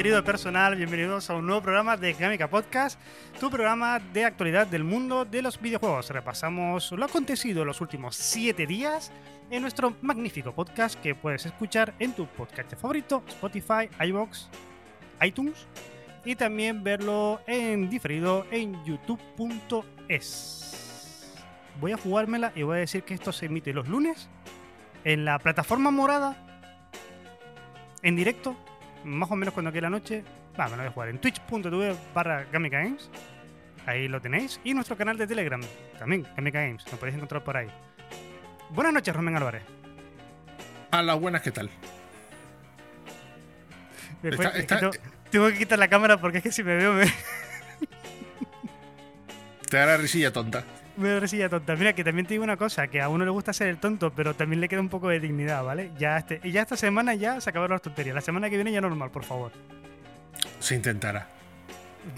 Querido personal? Bienvenidos a un nuevo programa de Gamica Podcast, tu programa de actualidad del mundo de los videojuegos. Repasamos lo acontecido en los últimos 7 días en nuestro magnífico podcast que puedes escuchar en tu podcast favorito, Spotify, iVoox, iTunes y también verlo en diferido en youtube.es. Voy a jugármela y voy a decir que esto se emite los lunes en la plataforma morada en directo más o menos cuando quede la noche, va, me lo voy a jugar en twitch.tv barra Gamica Games. Ahí lo tenéis. Y nuestro canal de Telegram, también, Gamica Games. Lo podéis encontrar por ahí. Buenas noches, Romén Álvarez. A las buenas, ¿qué tal? Después, está, está, tengo, tengo, que quitar la cámara porque es que si me veo me... Te da la risilla tonta. Risilla tonta. Mira, que también te digo una cosa, que a uno le gusta ser el tonto, pero también le queda un poco de dignidad, ¿vale? Ya, este, ya esta semana ya se acabaron las tonterías. La semana que viene ya normal, por favor. Se intentará.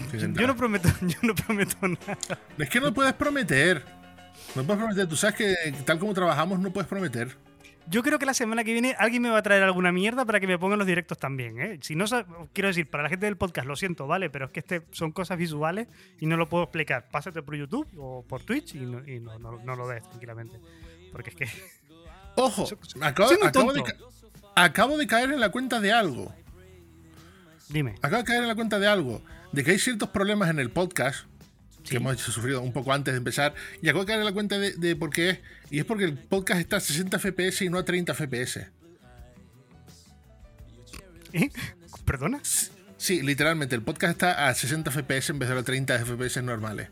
Se intentará. Yo no prometo, yo no prometo nada. Es que no puedes prometer. No puedes prometer. Tú sabes que tal como trabajamos no puedes prometer. Yo creo que la semana que viene alguien me va a traer alguna mierda para que me pongan los directos también. ¿eh? Si no, quiero decir, para la gente del podcast, lo siento, ¿vale? Pero es que este son cosas visuales y no lo puedo explicar. Pásate por YouTube o por Twitch y no, y no, no, no lo ves tranquilamente. Porque es que. Ojo, acabo, acabo, de, acabo de caer en la cuenta de algo. Dime. Acabo de caer en la cuenta de algo. De que hay ciertos problemas en el podcast que hemos sufrido un poco antes de empezar. Y acabo de caer en la cuenta de, de, por qué es. Y es porque el podcast está a 60 FPS y no a 30 FPS. ¿Eh? ¿Perdona? Sí, literalmente, el podcast está a 60 FPS en vez de los 30 FPS normales.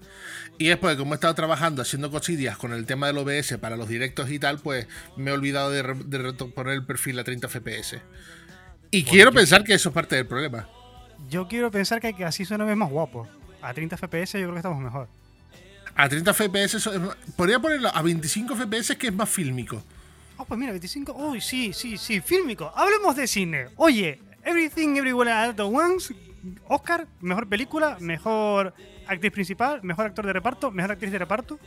Y es porque como he estado trabajando haciendo cosillas con el tema del OBS para los directos y tal, pues me he olvidado de, de poner el perfil a 30 FPS. Y bueno, quiero pensar que eso es parte del problema. Yo quiero pensar que así suena más guapo. A 30 FPS yo creo que estamos mejor. A 30 FPS, podría ponerlo a 25 FPS que es más fílmico. Oh, pues mira, 25. Uy, sí, sí, sí, fílmico. Hablemos de cine. Oye, Everything Everywhere at Once, Oscar, mejor película, mejor actriz principal, mejor actor de reparto, mejor actriz de reparto.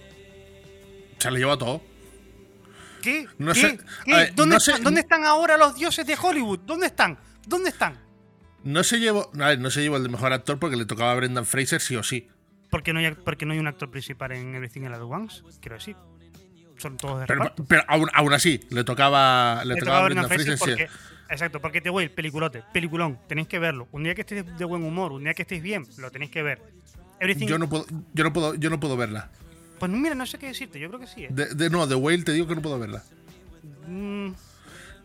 Se le lleva todo. ¿Qué? No ¿Qué? Sé, ¿Qué? Ver, ¿Dónde, no están, sé, ¿Dónde están ahora los dioses de Hollywood? ¿Dónde están? ¿Dónde están? No se llevó, no se llevó el de mejor actor porque le tocaba a Brendan Fraser sí o sí. Porque no hay, porque no hay un actor principal en Everything All at Once, quiero decir. Son todos de pero, reparto. pero aún, aún, así, le tocaba, le, le tocaba, tocaba a Brendan Fraser, Fraser porque, sí. Exacto, porque te voy, peliculote, peliculón, tenéis que verlo. Un día que estéis de buen humor, un día que estéis bien, lo tenéis que ver. Everything... Yo, no puedo, yo, no puedo, yo no puedo verla. Pues mira, no sé qué decirte, yo creo que sí. ¿eh? De, de, no, The Whale te digo que no puedo verla. Mm,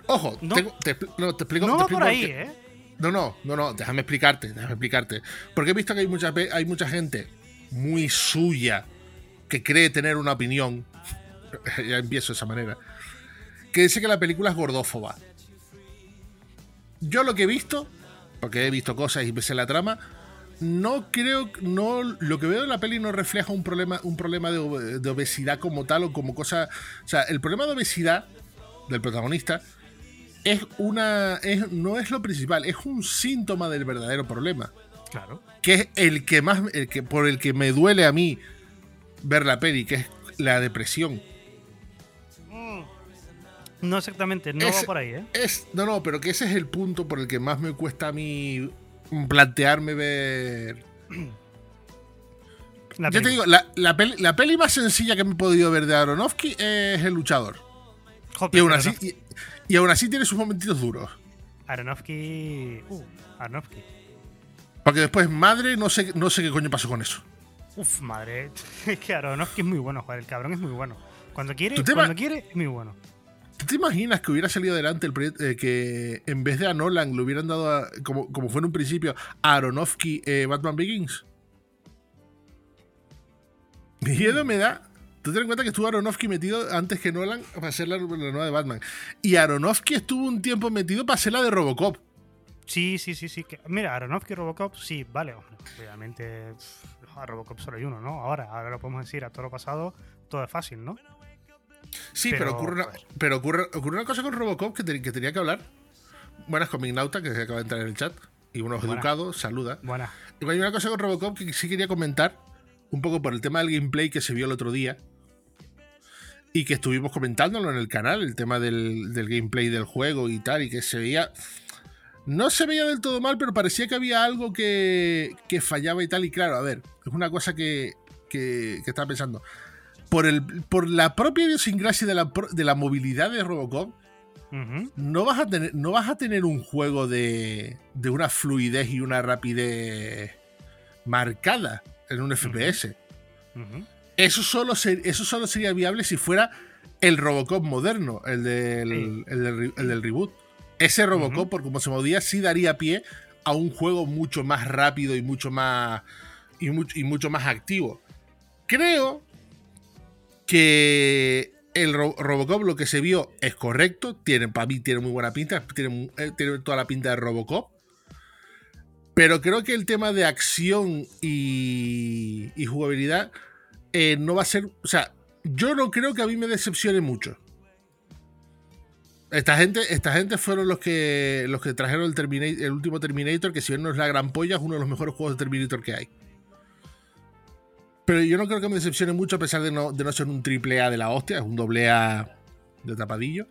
Ojo, no, te, te, no, te explico. no te explico por ahí, que, ¿eh? No, no, no, no, déjame explicarte, déjame explicarte. Porque he visto que hay mucha, hay mucha gente muy suya que cree tener una opinión. ya empiezo de esa manera. Que dice que la película es gordófoba. Yo lo que he visto, porque he visto cosas y me sé la trama, no creo, no, lo que veo en la peli no refleja un problema, un problema de, de obesidad como tal o como cosa. O sea, el problema de obesidad del protagonista es una. Es, no es lo principal, es un síntoma del verdadero problema. Claro. Que es el que más. El que, por el que me duele a mí ver la peli, que es la depresión. No exactamente, no es, va por ahí, ¿eh? Es, no, no, pero que ese es el punto por el que más me cuesta a mí plantearme ver. La Yo te digo, la, la, peli, la, peli, más sencilla que me he podido ver de Aronofsky es El Luchador. Joder, y, aún así, y, y, aún así tiene sus momentitos duros. Aronofsky. Uh, Aronofsky. Porque después, madre, no sé, no sé qué coño pasó con eso. Uf, madre. Es que Aronofsky es muy bueno, joder. El cabrón es muy bueno. Cuando quiere, cuando quiere, es muy bueno. ¿Tú te imaginas que hubiera salido adelante el proyecto, eh, que en vez de a Nolan le hubieran dado, a, como, como fue en un principio, a Aronofsky eh, Batman Begins? Miedo me da. Tú ten en cuenta que estuvo Aronofsky metido antes que Nolan para hacer la, la nueva de Batman. Y Aronofsky estuvo un tiempo metido para hacer la de Robocop. Sí, sí, sí, sí. Mira, Aronofsky y Robocop, sí, vale, hombre. Obviamente, a Robocop solo hay uno, ¿no? Ahora, ahora lo podemos decir a todo lo pasado, todo es fácil, ¿no? Sí, pero, ocurre, una, pero ocurre, ocurre, una cosa con Robocop que, que, tenía que hablar. Buenas con Mignauta, que se acaba de entrar en el chat. Y unos educados, saluda. Buena. Y hay una cosa con Robocop que sí quería comentar, un poco por el tema del gameplay que se vio el otro día. Y que estuvimos comentándolo en el canal, el tema del, del gameplay del juego y tal, y que se veía no se veía del todo mal, pero parecía que había algo que, que fallaba y tal. Y claro, a ver, es una cosa que, que, estaba pensando. Por, el, por la propia idiosincrasia de la, de la movilidad de Robocop, no, vas a tener, no vas a tener un juego de, de una fluidez y una rapidez marcada en un FPS. Eso, solo eso solo sería viable si fuera el Robocop moderno, el del, el del reboot. Ese Robocop, por como se movía, sí daría pie a un juego mucho más rápido y mucho más. y, mucho, más activo. Creo que el Robocop lo que se vio es correcto. Tiene, para mí tiene muy buena pinta. Tiene, eh, tiene, toda la pinta de Robocop. Pero creo que el tema de acción y, jugabilidad eh, no va a ser. O sea, yo no creo que a mí me decepcione mucho. Esta gente, esta gente fueron los que los que trajeron el, Terminator, el último Terminator, que si bien no es la gran polla, es uno de los mejores juegos de Terminator que hay. Pero yo no creo que me decepcione mucho a pesar de no, de no ser un triple A de la hostia, es un doble A de tapadillo.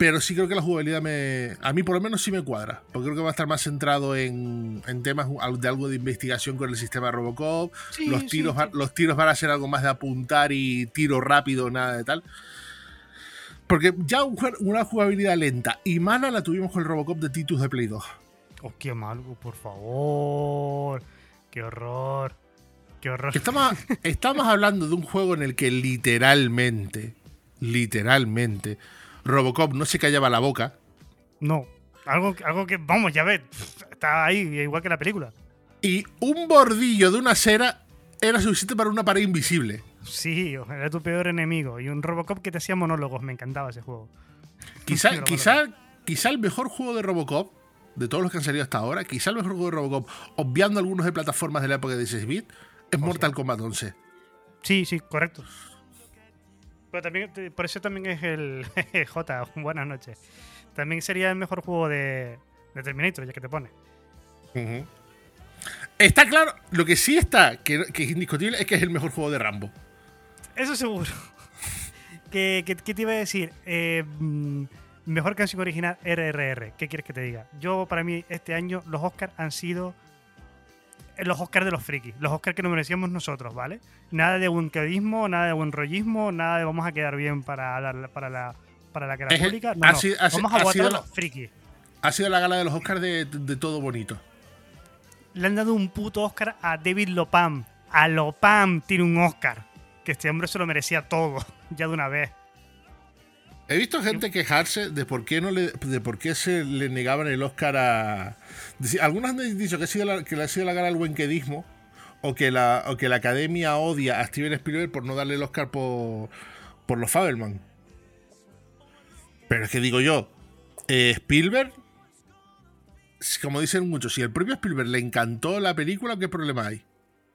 Pero sí creo que la jugabilidad me. A mí por lo menos sí me cuadra. Porque creo que va a estar más centrado en, en temas de algo de investigación con el sistema Robocop. los, tiros, los tiros van a ser algo más de apuntar y tiro rápido, nada de tal. Porque ya una jugabilidad lenta y mala la tuvimos con el Robocop de Titus de Play 2. Oh, qué malo, por favor. Qué horror. Qué horror. Estamos, estamos hablando de un juego en el que literalmente, literalmente, Robocop no se callaba la boca. No. Algo, algo que, vamos, ya ves, está ahí, igual que la película. Y un bordillo de una cera era suficiente para una pared invisible. Sí, era tu peor enemigo. Y un Robocop que te hacía monólogos. Me encantaba ese juego. Quizá, quizá, quizá el mejor juego de Robocop, de todos los que han salido hasta ahora, quizá el mejor juego de Robocop, obviando algunos de plataformas de la época de 16-bit, es Mortal Kombat 11. Sí, sí, correcto. Pero también, por eso también es el J, buenas noches. También sería el mejor juego de, Terminator, ya que te pone. Está claro, lo que sí está, que, que, es indiscutible, es que es el mejor juego de Rambo. Eso seguro. ¿Qué, te iba a decir? Eh, mm, mejor canción original RRR. ¿Qué quieres que te diga? Yo, para mí, este año los Oscars han sido los Oscars de los frikis. Los Oscars que nos merecíamos nosotros, ¿vale? Nada de buen cadismo, nada de buen rollismo, nada de vamos a quedar bien para, la, para la, para la cara pública. No, vamos a votar a los frikis. Ha sido la gala de los Oscars de, de todo bonito. Le han dado un puto Oscar a David Lopam. A Lopam tiene un Oscar que este hombre se lo merecía todo, ya de una vez. He visto gente quejarse de por qué no le, de por qué se le negaban el Oscar a. Algunos han dicho que, ha sido que le ha sido la gana al buenquedismo o que la, o que la academia odia a Steven Spielberg por no darle el Oscar por, por los Fabelman. Pero es que digo yo, eh, Spielberg, como dicen muchos, si el propio Spielberg le encantó la película, ¿qué problema hay?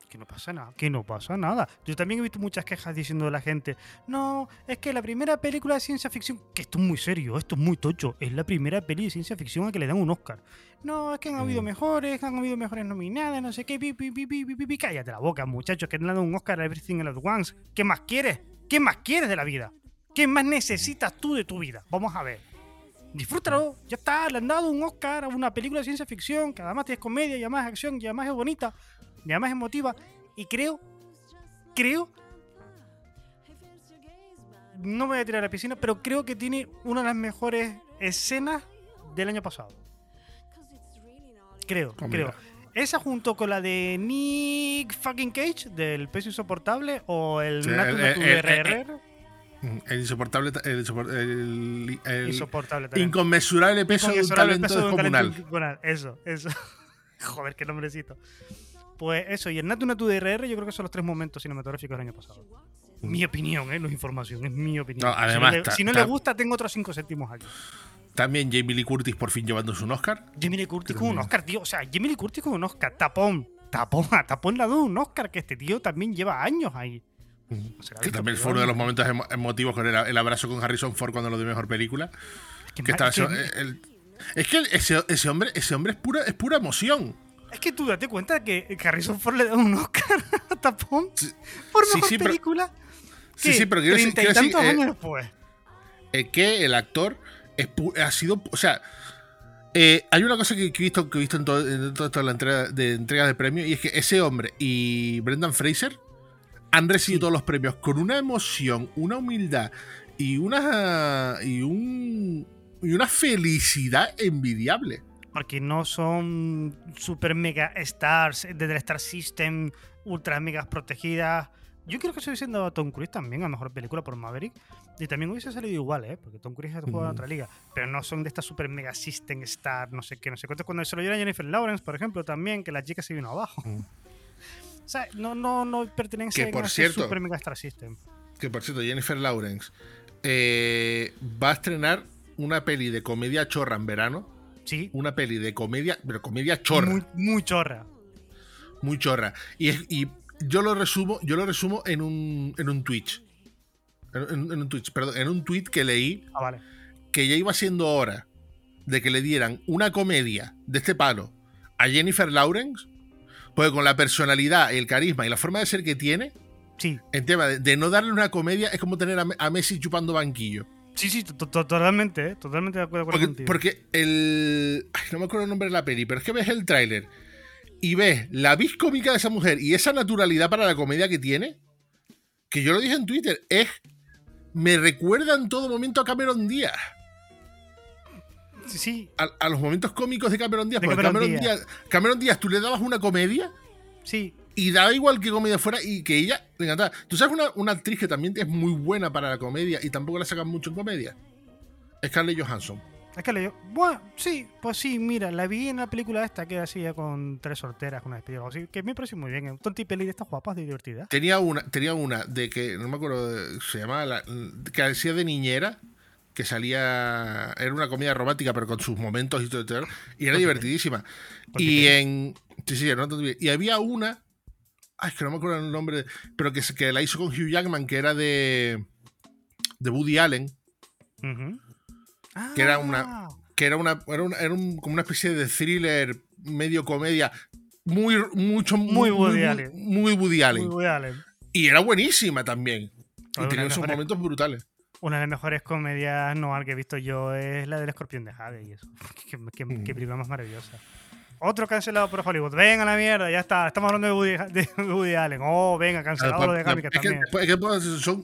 Que no pasa nada, que no pasa nada. Yo también he visto muchas quejas diciendo de la gente, no, es que la primera película de ciencia ficción, que esto es muy serio, esto es muy tocho, es la primera peli de ciencia ficción a que le dan un Oscar. No, es que han habido mm. mejores, han habido mejores nominadas, no sé qué, pi, pi, pi, pi, pi, cállate la boca, muchachos, que le han dado un Oscar a Everything All At Once. ¿Qué más quieres? ¿Qué más quieres de la vida? ¿Qué más necesitas tú de tu vida? Vamos a ver. Disfrútalo, ya está, le han dado un Oscar a una película de ciencia ficción que además es comedia y además es acción y además es bonita y además emotiva. Y creo, creo, no me voy a tirar a la piscina, pero creo que tiene una de las mejores escenas del año pasado. Creo, oh, creo. Esa junto con la de Nick fucking Cage del peso insoportable o el sí, RR. El insoportable, el, insoportable inconmensurable peso de un talento descomunal. Eso, eso. Joder, qué nombrecito. Pues eso, y el Natu Natu de RR yo creo que son los tres momentos cinematográficos del año pasado. Mi opinión, ¿eh? no es información, es mi opinión. además, si no, le, gusta, tengo otros cinco céntimos aquí. También Jamie Lee Curtis por fin llevándose un Oscar. Jamie Lee Curtis con un Oscar, tío. O sea, Jamie Lee Curtis con un Oscar. Tapón. Tapón. Tapón la un Oscar, que este tío también lleva años ahí. O sea, que también fue uno de los momentos emotivos con el, abrazo con Harrison Ford cuando lo dio mejor película. Es que, es que ese, ese, hombre, ese hombre es pura, es pura emoción. Es que tú date cuenta que Harrison Ford le da un Oscar a Tapón por mejor sí, película. sí, sí, pero quiero decir, y tantos eh, años después. que el actor ha sido. O sea, eh, hay una cosa que, he visto, que he visto en, toda la entrega de, entrega de premios y es que ese hombre y Brendan Fraser han recibido todos los premios con una emoción, una humildad y una, y, un, y una felicidad envidiable. Porque no son super mega stars desde Star System, ultra megas protegidas. Yo creo que estoy diciendo Tom Cruise también, a mejor película por Maverick. Y también hubiese salido igual, ¿eh? Porque Tom Cruise juega en otra liga. Pero no son de esta super mega system star, no sé qué, no sé cuánto. Cuando se lo dieron a Jennifer Lawrence, por ejemplo, también, que la chica se vino abajo. O sea, no, no, no pertenece a ese super mega star system. Que por cierto, Jennifer Lawrence eh, va a estrenar una peli de comedia chorra en verano. Sí. Una peli de comedia, pero comedia chorra. Muy, muy chorra. Muy chorra. Y, y yo lo resumo, yo lo resumo en un, en un Twitch. En, un Twitch, perdón, en un tweet que leí ah, vale. que ya iba siendo hora de que le dieran una comedia de este palo a Jennifer Lawrence, porque con la personalidad, el carisma y la forma de ser que tiene, sí. en tema de, no darle una comedia es como tener a, Messi chupando banquillo. Sí, sí, totalmente, ¿eh? totalmente de acuerdo porque, contigo. Porque el. no me acuerdo el nombre de la peli, pero es que ves el tráiler y ves la vis cómica de esa mujer y esa naturalidad para la comedia que tiene, que yo lo dije en Twitter, es. Me recuerda en todo momento a Cameron Díaz. Sí. A, los momentos cómicos de Cameron Díaz. porque Cameron, Díaz. Cameron Díaz, tú le dabas una comedia. Sí. Y daba igual que comedia fuera y que ella le encantaba. Tú sabes una, una actriz que también es muy buena para la comedia y tampoco la sacan mucho en comedia. Scarlett Johansson. Es que le bueno, sí, pues sí, mira, la vi en la película esta que hacía con tres solteras, con una despedida, así que me pareció muy bien. Un tonti peli de estas guapas, de divertida. Tenía una, tenía una de que, no me acuerdo, se llamaba, la, que hacía de niñera, que salía, era una comedia romántica, pero con sus momentos y todo, y era divertidísima. Y en, sí, sí, no, y había una, ay, es que no me acuerdo el nombre, pero que, que la hizo con Hugh Jackman, que era de, de Woody Allen que era una ah. que era una era, como una especie de thriller medio comedia muy mucho muy, Woody Allen. muy Woody Allen. y era buenísima también y tenía esos momentos brutales una de las mejores comedias noir que he visto yo es la del escorpión de Jade y eso qué, qué, mm. película más maravillosa otro cancelado por Hollywood. Venga la mierda, ya está. Estamos hablando de Woody, Allen. Oh, venga, cancelado lo de también.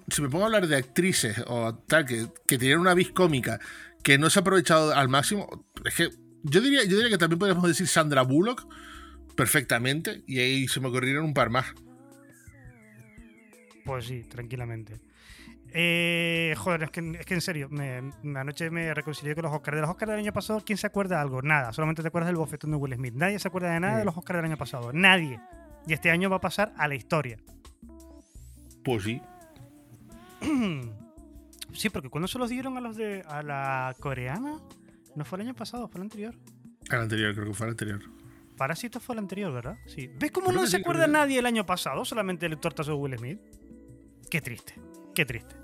si me pongo a hablar de actrices o tal que, que tienen una vis cómica que no se ha aprovechado al máximo. Es que yo diría, yo diría que también podemos decir Sandra Bullock perfectamente y ahí se me ocurrieron un par más. Pues sí, tranquilamente. Eh, joder, es que, es que en serio, me, anoche me reconcilié con los Oscars. De los Oscars del año pasado, ¿quién se acuerda de algo? Nada, solamente te acuerdas del bofetón de Will Smith. Nadie se acuerda de nada de los Oscars del año pasado. Nadie. Y este año va a pasar a la historia. Pues sí. Sí, porque cuando se los dieron a los de a la coreana, no fue el año pasado, fue el anterior. El anterior, creo que fue el anterior. Parásito fue el anterior, ¿verdad? Sí. ¿Ves cómo no se acuerda nadie el año pasado? Solamente el tortazo de Will Smith. Qué triste, qué triste.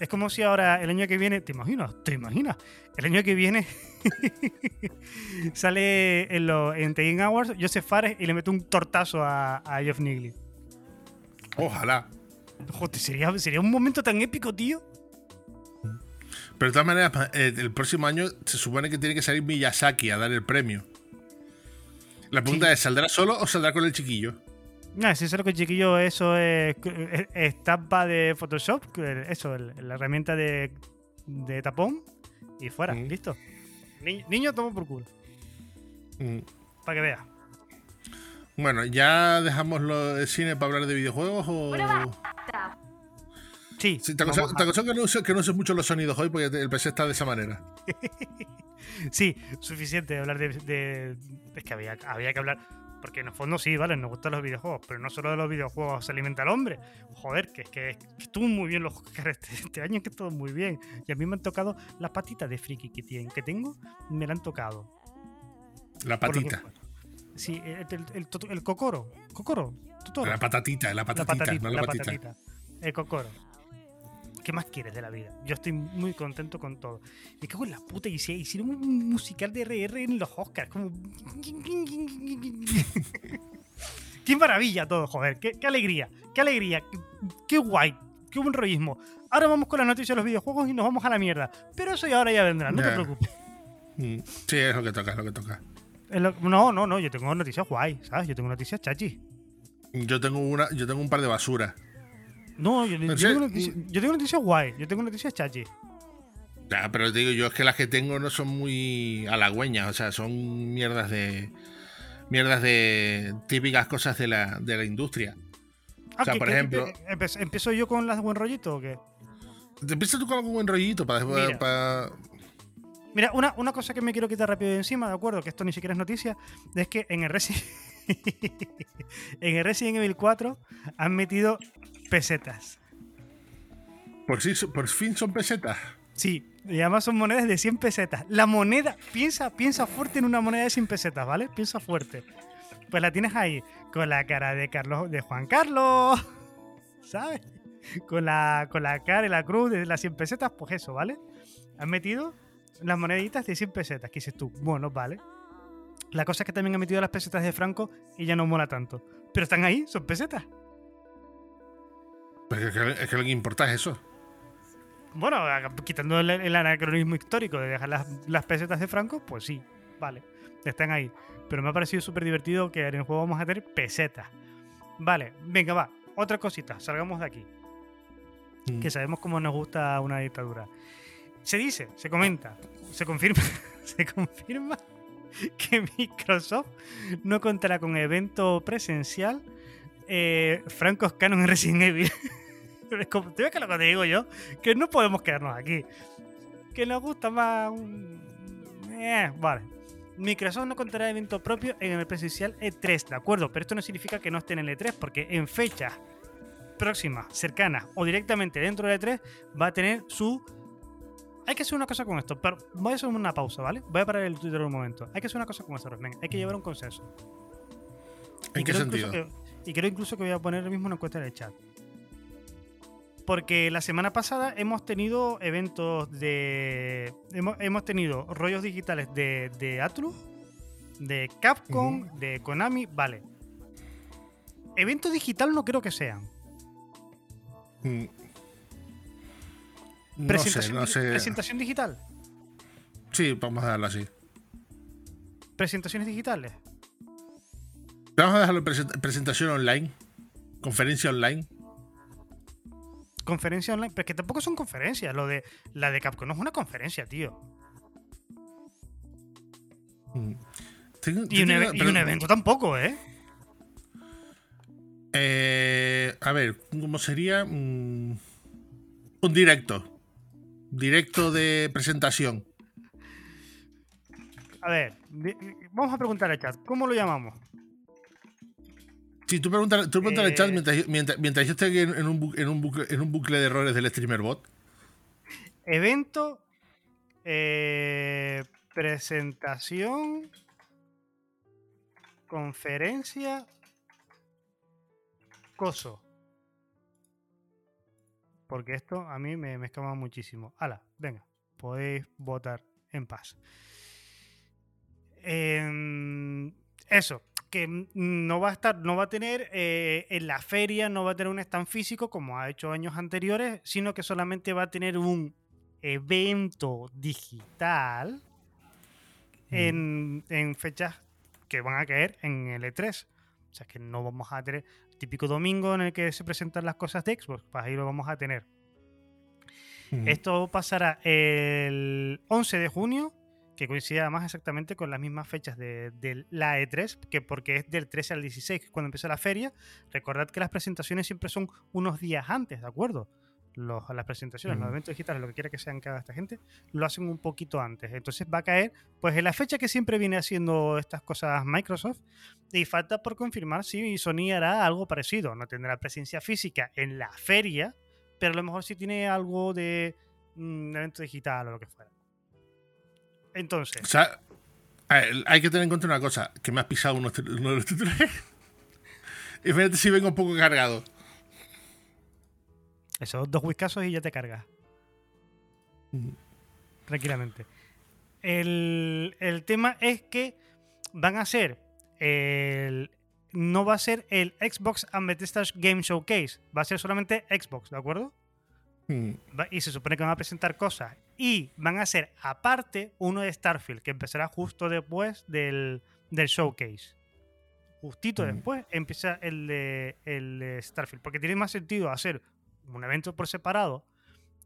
Es como si ahora, el año que viene, ¿te imaginas? ¿Te imaginas? El año que viene sale en, lo, en The Awards Joseph Fares y le mete un tortazo a, a Jeff Nigley. Ojalá. Joder, sería, sería un momento tan épico, tío. Pero de todas maneras, eh, el próximo año se supone que tiene que salir Miyazaki a dar el premio. La pregunta es, ¿saldrá solo o saldrá con el chiquillo? No, si solo con el chiquillo, eso es, estampa de Photoshop, eso, la herramienta de, tapón y fuera, mm. listo. niño, toma por culo. Mm. Para que vea. Bueno, ¿ya dejamos lo de cine para hablar de videojuegos o...? Sí. te aconsejo, que, no uses, que no mucho los sonidos hoy porque el PC está de esa manera. sí, suficiente hablar de, Es que había, había que hablar. Porque en el fondo sí, vale, nos gustan los videojuegos, pero no solo de los videojuegos se alimenta el hombre. Joder, que es que, estuvo muy bien los este, este, año, que estuvo muy bien. Y a mí me han tocado las patitas de friki que, tienen, que tengo, me la han tocado. La patita. sí, el, el, el, cocoro. Cocoro. La patatita, la patatita, no la, patatita. El cocoro. ¿Qué más quieres de la vida? Yo estoy muy contento con todo. Y cago en la puta, y hicieron un musical de RR en los Oscars. Como. qué maravilla todo, joder. Qué, alegría, qué alegría. Qué, guay. Qué buen rollismo. Ahora vamos con la noticia de los videojuegos y nos vamos a la mierda. Pero eso ya ahora ya vendrá, no te preocupes. Mm, sí, es lo que toca, es lo que toca. no, no, no, yo tengo noticias guay, ¿sabes? Yo tengo noticias chachi. Yo tengo una, yo tengo un par de basura. No, yo, tengo noticias, guay, yo tengo noticias chachi. Ya, pero te digo, yo es que las que tengo no son muy halagüeñas, o sea, son mierdas de. mierdas de. típicas cosas de la, de la industria. o sea, por ejemplo. ¿Empiezo yo con las buen rollito o qué? ¿Te empiezas tú con algún buen rollito para. Mira, Mira una, una, cosa que me quiero quitar rápido de encima, ¿de acuerdo? Que esto ni siquiera es noticia, es que en el Resident. en el Resident Evil 4 han metido pesetas. ¿Por, si, ¿Por fin son pesetas? Sí, y además son monedas de 100 pesetas. La moneda, piensa, piensa fuerte en una moneda de 100 pesetas, ¿vale? Piensa fuerte. Pues la tienes ahí, con la cara de Carlos, de Juan Carlos, ¿sabes? Con la, con la cara y la cruz de las 100 pesetas, pues eso, ¿vale? Han metido las moneditas de 100 pesetas, que dices tú, bueno, vale. La cosa es que también han metido las pesetas de Franco y ya no mola tanto. Pero están ahí, son pesetas. Es, que, lo que importa es eso. Bueno, quitando el, anacronismo histórico de dejar las, pesetas de Franco, pues sí, vale, están ahí. Pero me ha parecido súper divertido que en el juego vamos a tener pesetas. Vale, venga, va, otra cosita, salgamos de aquí. Mm. Que sabemos cómo nos gusta una dictadura. Se dice, se comenta, se confirma, se confirma que Microsoft no contará con evento presencial eh, francos canon en Resident Evil. ¿Te ves que lo que te digo yo? Que no podemos quedarnos aquí. Que nos gusta más Eh, vale. Microsoft no contará evento propio en el presencial E3, ¿de acuerdo? Pero esto no significa que no esté en el E3, porque en fechas próximas, cercanas o directamente dentro del E3 va a tener su hay que hacer una cosa con esto, pero voy a hacer una pausa, ¿vale? Voy a parar el Twitter un momento. Hay que hacer una cosa con esto, venga, hay que llevar un consenso. ¿En qué sentido? y creo incluso que voy a poner mismo una encuesta en el chat. Porque la semana pasada hemos tenido eventos de. Hemos, tenido rollos digitales de, de Atlus, de Capcom, de Konami, vale. Evento digital no creo que sean. Mm, presentación, no sé, ¿Presentación digital? Sí, vamos a darlo así. ¿Presentaciones digitales? Vamos a dejarlo en presentación online. Conferencia online. Conferencia online. Pero es que tampoco son conferencias. Lo de la de Capcom no es una conferencia, tío. Mm. y, un, evento tampoco, ¿eh? ¿eh? A ver, ¿cómo sería? Mm, un directo. Directo de presentación. A ver, vamos a preguntar al chat, ¿cómo lo llamamos? Si tú preguntas, tú preguntas al chat eh, mientras, yo estoy en, un, en, un bucle, en un bucle de errores del streamer bot. Evento, eh, presentación, conferencia, coso. Porque esto a mí me, me escama muchísimo. Hala, venga, podéis votar en paz. Em, eso, que no va a estar, no va a tener eh, en la feria, no va a tener un stand físico como ha hecho años anteriores, sino que solamente va a tener un evento digital en, en fechas que van a caer en el E3. O sea que no vamos a tener típico domingo en el que se presentan las cosas de Xbox, pues ahí lo vamos a tener. Esto pasará el 11 de junio, que coincide además exactamente con las mismas fechas de, la E3, que porque es del 13 al 16, cuando empieza la feria. Recordad que las presentaciones siempre son unos días antes, ¿de acuerdo? los, las presentaciones, los Ujú. eventos digitales, lo que quiera que sean cada esta gente, lo hacen un poquito antes. Entonces va a caer, pues en la fecha que siempre viene haciendo estas cosas Microsoft, y falta por confirmar si Sony hará algo parecido. No tendrá presencia física en la feria, pero a lo mejor sí tiene algo de mm, evento digital o lo que fuera. Entonces, O sea, ver, hay que tener en cuenta una cosa, que me has pisado uno, uno de los titulares. Y fíjate si vengo un poco cargado. esos dos whiskazos y ya te cargas. Tranquilamente. El, el tema es que van a ser el, no va a ser el Xbox and Bethesda Game Showcase, va a ser solamente Xbox, ¿de acuerdo? Mm. Va- Y se supone que van a presentar cosas. Y van a ser aparte uno de Starfield, que empezará justo después del, del showcase. Justito Mm. después empieza el de, el de Starfield. Porque tiene más sentido hacer un evento por separado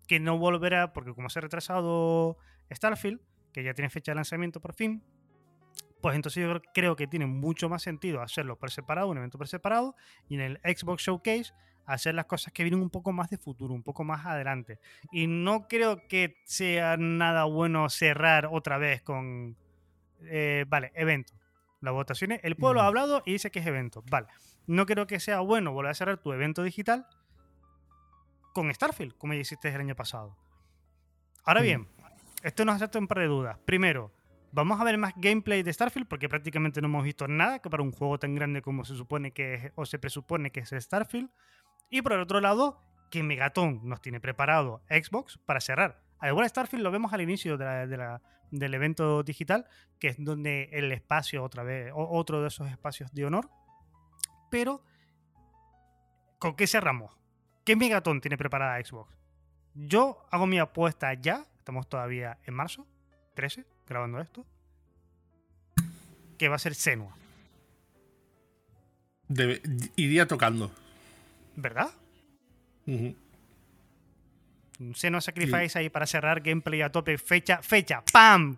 que no volverá, porque como se ha retrasado Starfield, que ya tiene fecha de lanzamiento por fin, pues entonces yo creo- creo que tiene mucho más sentido hacerlo por separado, un evento por separado, y en el Xbox Showcase hacer las cosas que vienen un poco más de futuro, un poco más adelante. Y no creo que sea nada bueno cerrar otra vez con, eh, vale, evento. Las votaciones, el pueblo ha hablado y dice que es evento. Vale, no creo que sea bueno volver a cerrar tu evento digital con Starfield, como ya hiciste el año pasado. Ahora Mm. bien, esto nos hace un par de dudas. Primero, vamos a ver más gameplay de Starfield porque prácticamente no hemos visto nada que para un juego tan grande como se supone que es, o se presupone que es el Starfield. Y por el otro lado, que Megaton nos tiene preparado Xbox para cerrar. Al igual Starfield lo vemos al inicio del evento digital, que es donde el espacio otra vez, otro de esos espacios de honor. Pero, ¿con qué cerramos? ¿Qué Megaton tiene preparada Xbox? Yo hago mi apuesta ya, estamos todavía en marzo, 13, grabando esto, que va a ser Senua, iría tocando. ¿Verdad? Ujú. Un Senua Sacrifice ahí para cerrar gameplay a tope, fecha, fecha, ¡pam!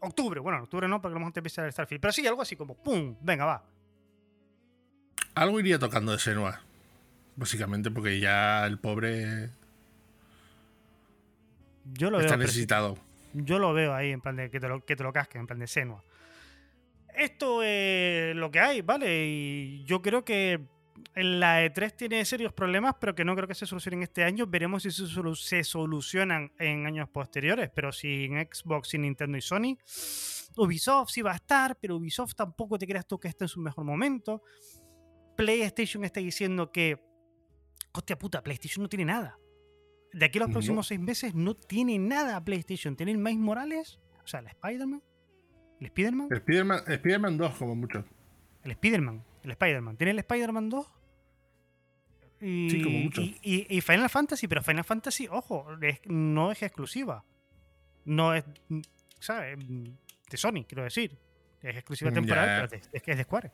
Octubre, bueno, octubre no, porque a lo mejor te empieza el Starfield, pero sí, algo así como ¡pum! Venga, va. Algo iría tocando de Senua. Básicamente porque ya el pobre Yo lo está veo. necesitado. Yo lo veo ahí en plan de que te lo, que te lo casquen, en plan de Senua. Esto es lo que hay, ¿vale? Y yo creo que la E3 tiene serios problemas, pero que no creo que se solucionen este año. Veremos si se, solu- se solucionan en años posteriores. Pero si en Xbox, y Nintendo y Sony, Ubisoft sí va a estar, pero Ubisoft tampoco te creas tú que esté en su mejor momento. PlayStation está diciendo que, hostia puta, PlayStation no tiene nada. De aquí a los No. próximos seis meses no tiene nada PlayStation. Tiene el Miles Morales, o sea, el Spider-Man, el Spider-Man, Spider-Man, Spider-Man 2 como mucho. el Spider-Man, el Spider-Man. Tiene el Spider-Man 2. Y, Sí, como mucho. y- y- y Final Fantasy, pero Final Fantasy, ojo, es- no es exclusiva. No es, ¿sabes? De Sony, quiero decir. Es exclusiva Mm, temporal, ya. pero de- es que es de Square.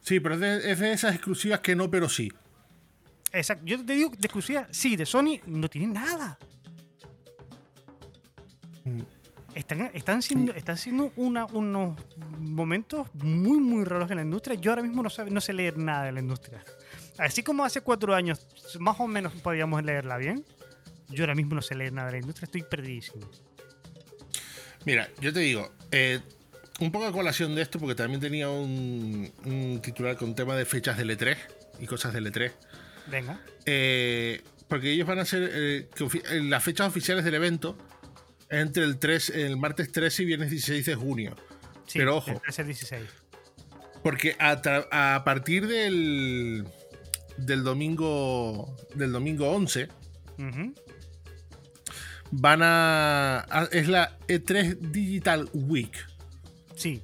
Sí, pero es de, es de esas exclusivas que no, pero sí. Exacto. Yo te digo de exclusiva, sí, de Sony no tiene nada. Mm. Están, están siendo, están siendo una- unos momentos muy, muy raros en la industria. Yo ahora mismo no, sabe- no sé leer nada de la industria. Así como hace cuatro años más o menos podíamos leerla bien, yo ahora mismo no sé leer nada de la industria. Estoy perdidísimo. Mira, yo te digo, eh, un poco a colación de esto, porque también tenía un, un titular con tema de fechas del E3 y cosas del E3. Venga. Eh, porque ellos van a ofi- eh, las fechas oficiales del evento entre el 3, el martes 13 y viernes 16 de junio. Sí, Pero ojo. el 13 al 16. Porque a, a partir del, del domingo del domingo 11 Ujú. van a, a- es la E3 Digital Week, Sí,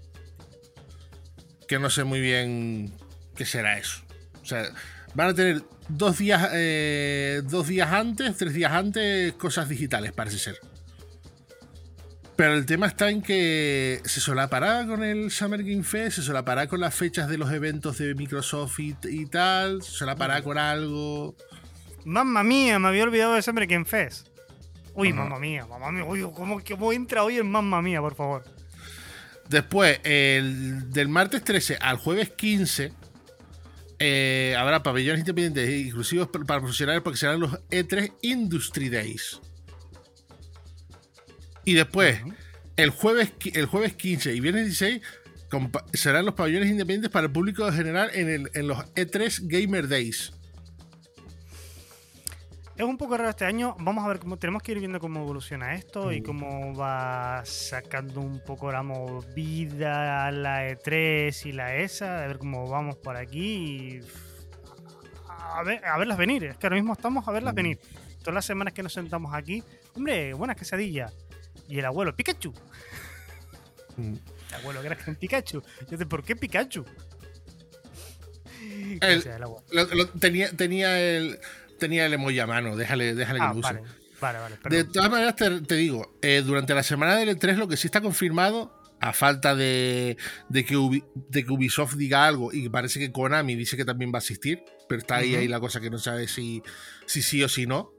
que no sé muy bien qué será eso. O sea, van a tener dos días eh, dos días antes, tres días antes cosas digitales parece ser. Pero el tema está en que se solapará con el Summer Game Fest, se solapará con las fechas de los eventos de Microsoft y, y tal, se solapará con algo. Mamma mía, me había olvidado de Summer Game Fest. Uy, mamma mía, mamma mía. Uy, ¿cómo, cómo entra hoy en mamma mía, por favor? Después, el, del martes 13 al jueves 15, eh, habrá pabellones independientes e inclusivos para profesionales porque serán los E3 Industry Days. Y después, el, jueves, el jueves 15 y viernes 16 serán los pabellones independientes para el público general en, en los E3 Gamer Days. Es un poco raro este año. Vamos a ver cómo tenemos que ir viendo cómo evoluciona esto y mm. cómo va sacando un poco la movida la E3 y la ESA, a ver cómo vamos por aquí y a, ver, a verlas venir. Es que ahora mismo estamos a verlas mm. venir. Todas las semanas que nos sentamos aquí, hombre, buenas quesadillas. Y el abuelo, Pikachu. Mm. El abuelo, gracias en Pikachu. Yo ¿por qué Pikachu? tenía, tenía el tenía el emoji a mano, déjale, déjale que ah, lo use. Vale, vale, de todas maneras, te, digo, eh, durante la semana del E3 lo que sí está confirmado, a falta de, de, que Ubisoft diga algo, y parece que Konami dice que también va a asistir, pero está ahí, ahí la cosa que no sabe si, si sí o si no.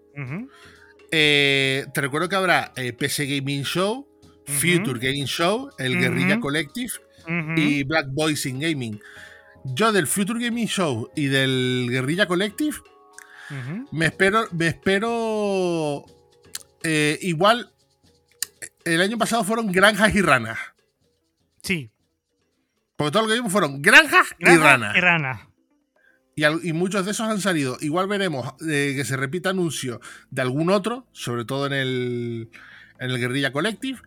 Eh, te recuerdo que habrá eh, PC Gaming Show, Future Gaming Show, el Guerrilla Collective y Black Boys in Gaming. Yo del Future Gaming Show y del Guerrilla Collective me espero, me espero. Eh, igual. El año pasado fueron granjas y ranas. Sí. Porque todo lo que vimos fueron granjas, y ranas. Y ranas. Y, muchos de esos han salido. Igual veremos eh, que se repita anuncio de algún otro, sobre todo en el, en el Guerrilla Collective.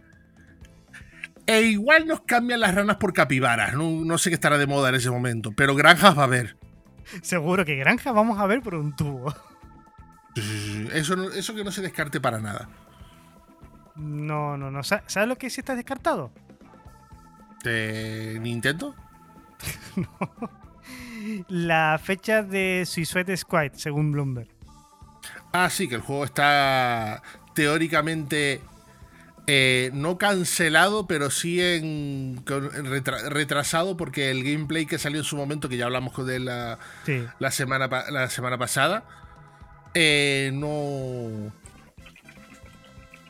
E igual nos cambian las ranas por capibaras. No, no, sé qué estará de moda en ese momento, pero granjas va a haber. Seguro que granja vamos a ver por un tubo. Eso, eso que no se descarte para nada. No, no, no. ¿Sabes lo que sí está descartado? ¿De Nintendo? no. La fecha de Suicide Squad, según Bloomberg. Ah, sí, que el juego está teóricamente eh, no cancelado, pero sí en, retrasado porque el gameplay que salió en su momento, que ya hablamos de la, la, semana, la semana pasada, eh, no...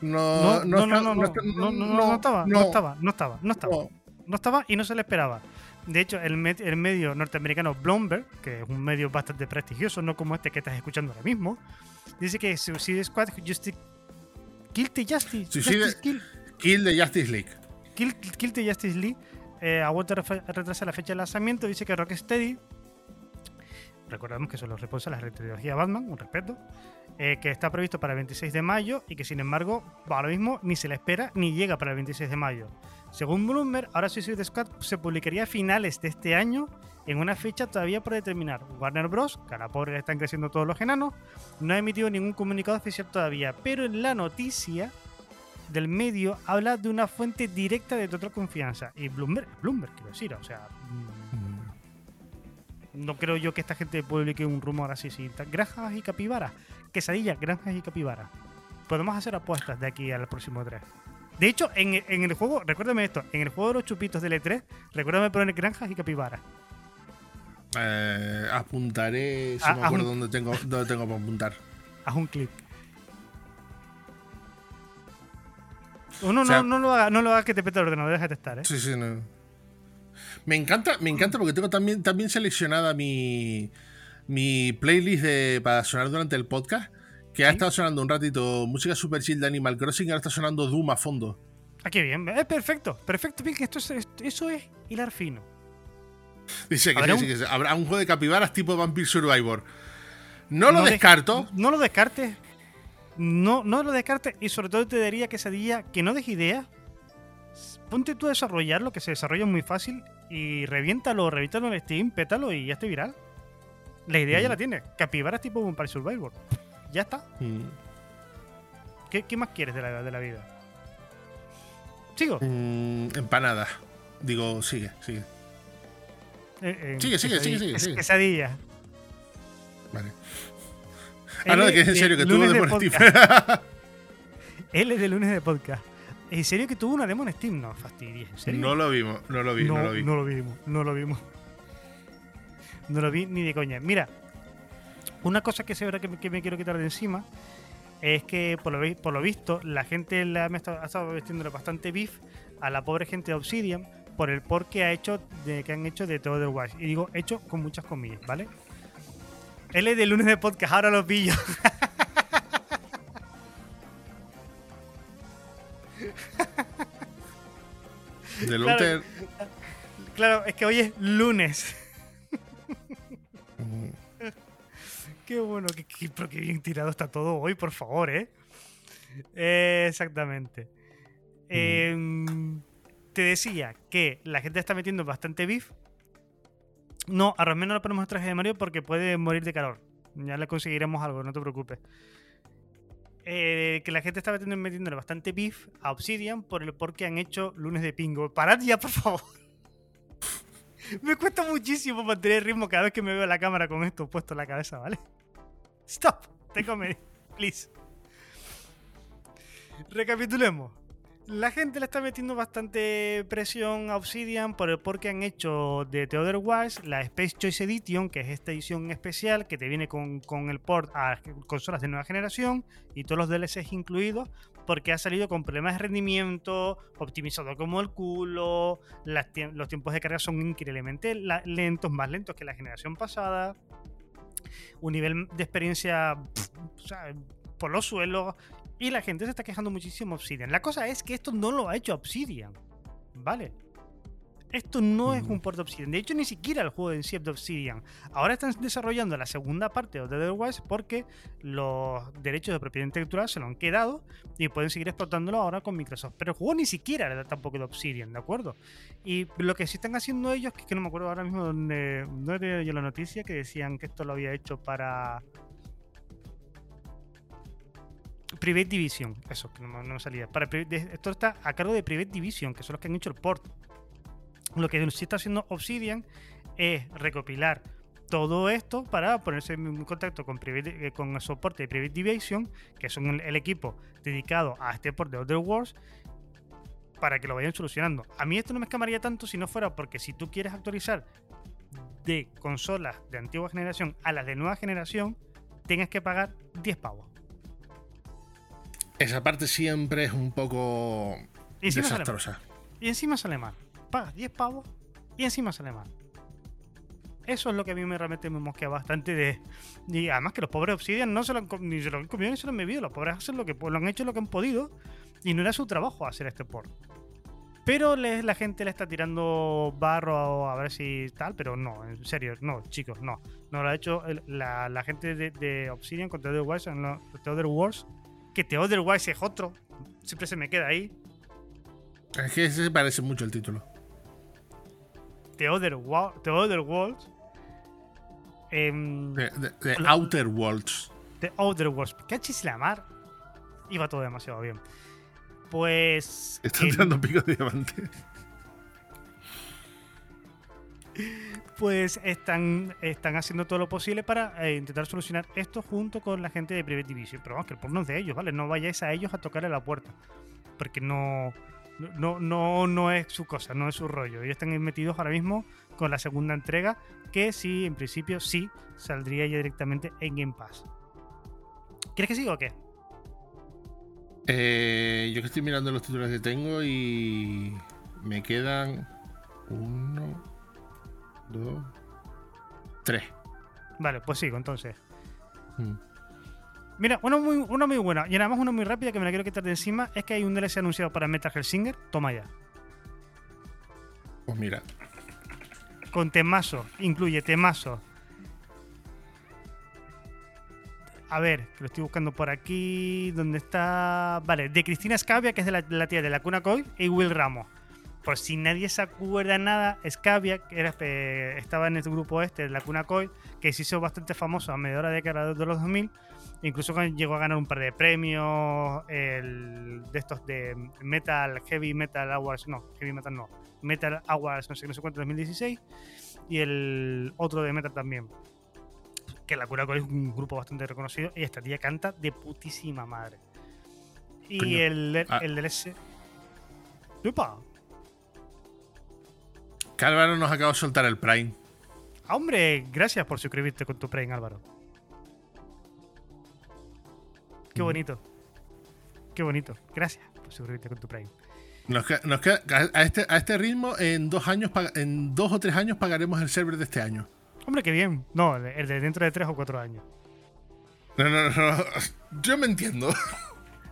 No, no, no, no, no, estaba, no estaba, no estaba, no estaba, no estaba y no se le esperaba. De hecho, el, el, medio norteamericano Bloomberg, que es un medio bastante prestigioso, no como este que estás escuchando ahora mismo, dice que Suicide Squad Justice Kill the Justice. kill. kill the Justice League. Kill, kill the Justice League. Eh, a retrasa la fecha de lanzamiento. Dice que Rocksteady. Recordemos que son los responsables de la trilogía Batman, un respeto. Eh, que está previsto para el 26 de mayo y que sin embargo, ahora mismo ni se le espera ni llega para el 26 de mayo. Según Bloomberg, ahora Suicide Squad se publicaría a finales de este año en una fecha todavía por determinar. Warner Bros., que a la pobre están creciendo todos los enanos, no ha emitido ningún comunicado oficial todavía, pero en la noticia del medio habla de una fuente directa de total confianza. Y Bloomberg, Bloomberg quiero decir, o sea, mm, no creo yo que esta gente publique un rumor así, sí. Granjas y capibaras, quesadillas, granjas y capibaras. Podemos hacer apuestas de aquí al próximo 3. De hecho, en, el juego, recuérdame esto, en el juego de los chupitos del E3, recuérdame poner granjas y capibaras. Eh, apuntaré, si me acuerdo dónde, tengo, dónde tengo para apuntar. Haz un clic. no, no, lo hagas no lo haga que te pete el ordenador, déjate estar, ¿eh? Sí, sí, no. Me encanta, me encanta porque tengo también, también seleccionada mi, mi playlist de, para sonar durante el podcast. Que ha estado sonando un ratito música super chill de Animal Crossing y ahora está sonando Doom a fondo. Ah, qué bien. Es perfecto. Perfecto. Bien, esto es, eso es hilar fino. Dice que, sí, habrá un juego de capibaras tipo Vampire Survivor. No, lo descarto. no lo descartes. No, no lo descartes. Y sobre todo te diría que ese día que no dejes idea Ponte tú a desarrollarlo, que se desarrolla muy fácil. Y reviéntalo, reviéntalo en Steam, pétalo y ya esté viral. La idea ya la tienes. Capibaras tipo Vampire Survivor. Ya está. Mm. ¿Qué, más quieres de la, de la vida? ¿Sigo? Mm, empanada. Digo, sigue, sigue. Eh, sigue, sigue, sigue, sigue, Quesadilla. Vale. Ah, no, que es en serio que tuvo Demon Steam. Él es de lunes de podcast. ¿En serio que tuvo una demo en Steam? No, fastidies. ¿En serio? No lo vimos, no lo vi, no, lo vi. No lo vimos, no lo vimos. No lo vi ni de coña. Mira, una cosa que, se que, que me quiero quitar de encima es que, por lo, por lo visto, la gente la, me ha estado vestiéndole bastante beef a la pobre gente de Obsidian por el por que, ha hecho de, que han hecho de The Other Wise. Y digo hecho con muchas comillas, ¿vale? Él es de lunes de podcast, ahora lo pillo. De Claro. Claro, es que hoy es lunes. Qué bueno, qué, qué- pero qué bien tirado está todo hoy, por favor, ¿eh? Eh, exactamente. Em, te decía que la gente está metiendo bastante beef. No, a Romero no le ponemos el traje de Mario porque puede morir de calor. Ya le conseguiremos algo, no te preocupes. Eh, que la gente está metiendo, metiéndole bastante beef a Obsidian por el por qué han hecho lunes de pingo. Parad ya, por favor. Me cuesta muchísimo mantener el ritmo cada vez que me veo la cámara con esto puesto en la cabeza, ¿vale? Stop. Te come. Please. Recapitulemos. La gente le está metiendo bastante presión a Obsidian por el por qué han hecho de The Other Wise la Space Choice Edition, que es esta edición especial que te viene con, con el port a consolas de nueva generación y todos los DLCs incluidos, porque ha salido con problemas de rendimiento, optimizado como el culo, los tiempos de carga son increíblemente lentos, más lentos que la generación pasada, un nivel de experiencia por los suelos, y la gente se está quejando muchísimo Obsidian. La cosa es que esto no lo ha hecho Obsidian, ¿vale? Esto no es un port de Obsidian. De hecho, ni siquiera el juego en sí es de Obsidian. Ahora están desarrollando la segunda parte de The Other Wise porque los derechos de propiedad intelectual se lo han quedado y pueden seguir explotándolo ahora con Microsoft. Pero el juego ni siquiera era tampoco de Obsidian, ¿de acuerdo? Y lo que sí están haciendo ellos, que es que no me acuerdo ahora mismo dónde, dónde yo la noticia, que decían que esto lo había hecho para Private Division. Eso, que no, me- no salía. Para, esto está a cargo de Private Division, que son los que han hecho el port. Lo que sí está haciendo Obsidian es recopilar todo esto para ponerse en contacto con, Private- eh, con el soporte de Private Division, que son el, el equipo dedicado a este port de Other Wars, para que lo vayan solucionando. A mí esto no me escamaría tanto si no fuera porque si tú quieres actualizar de consolas de antigua generación a las de nueva generación, tengas que pagar 10 pavos. Esa parte siempre es un poco Y encima sale mal. desastrosa. Y encima sale mal. Pagas 10 pavos y encima sale mal. Eso es lo que a mí me realmente me mosquea bastante de. Y además que los pobres Obsidian no se lo han, ni se lo han comido ni se lo han bebido. Los pobres hacen lo que han hecho lo que han podido. Y no era su trabajo hacer este port. Pero la gente le está tirando barro a, ver si tal, pero no, en serio, no, chicos, no. No lo ha hecho el- la, gente de, Obsidian con The Other Wars, The Other Wars, que The Other Wars es otro. Siempre se me queda ahí. Es que se parece mucho al título. The Other, Wo- The Other Worlds. em, Lo- Outer Worlds. The Other Worlds. Cachis la mar. Iba todo demasiado bien. Pues. Están em, tirando picos de diamante. pues están, están haciendo todo lo posible para eh, intentar solucionar esto junto con la gente de Private Division. Pero vamos, que el porno es de ellos, ¿vale? No vayáis a ellos a tocarle la puerta. Porque no. No, no, no es su cosa, no es su rollo. Ellos están metidos ahora mismo con la segunda entrega, que sí, en principio sí, saldría ya directamente en Game Pass. ¿Quieres que siga o qué? Eh, yo que estoy mirando los títulos que tengo y me quedan uno, dos, tres. Vale, pues sigo entonces. Mm. Mira, uno muy, uno muy bueno y nada más uno muy rápida que me la quiero quitar de encima es que hay un DLC anunciado para Metal Hellsinger. Toma ya. Pues mira, Con temazo. Incluye temazo. A ver, que lo estoy buscando por aquí. ¿Dónde está? Vale, de Cristina Scavia, que es de la, la tía de la Cuna Coy, y Will Ramos. Por si nadie se acuerda nada, Scavia, que era, eh, estaba en este grupo este, de la Cuna Coy, que se hizo bastante famoso a mediados de la década de los 2000. Incluso llegó a ganar un par de premios el- de estos de Metal, Heavy Metal Awards, no, Heavy Metal no, Metal Awards, no sé, no sé cuánto, 2016, y el otro de Metal también. Que la Cura es un grupo bastante reconocido, y esta tía canta de putísima madre. Y Coño. el, Ah. el DLC. ¡Upa! que Álvaro nos acaba de soltar el Prime. Ah, hombre, gracias por suscribirte con tu Prime, Álvaro. Qué bonito. Qué bonito. Gracias por suscribirte con tu Prime. Nos a, este, a este ritmo, en dos, años, en dos o tres años pagaremos el server de este año. Hombre, qué bien. No, el de dentro de tres o cuatro años. No, no, no. Yo me entiendo.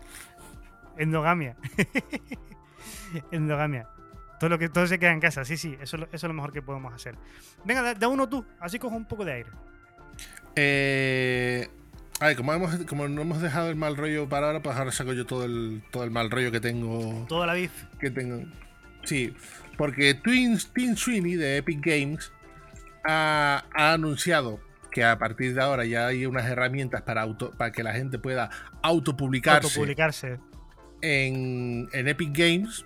Endogamia. Endogamia. Todo, lo que, todo se queda en casa, sí, sí, eso, eso es lo mejor que podemos hacer. Venga, da, uno tú, así cojo un poco de aire. Eh, a ver, como, hemos, como no hemos dejado el mal rollo para ahora, pues ahora saco yo todo el, todo el mal rollo que tengo. Toda la bif. Que tengo. Sí, porque Twins, Team Sweeney de Epic Games ha, anunciado que a partir de ahora ya hay unas herramientas para, auto, para que la gente pueda autopublicarse, autopublicarse. En, en Epic Games.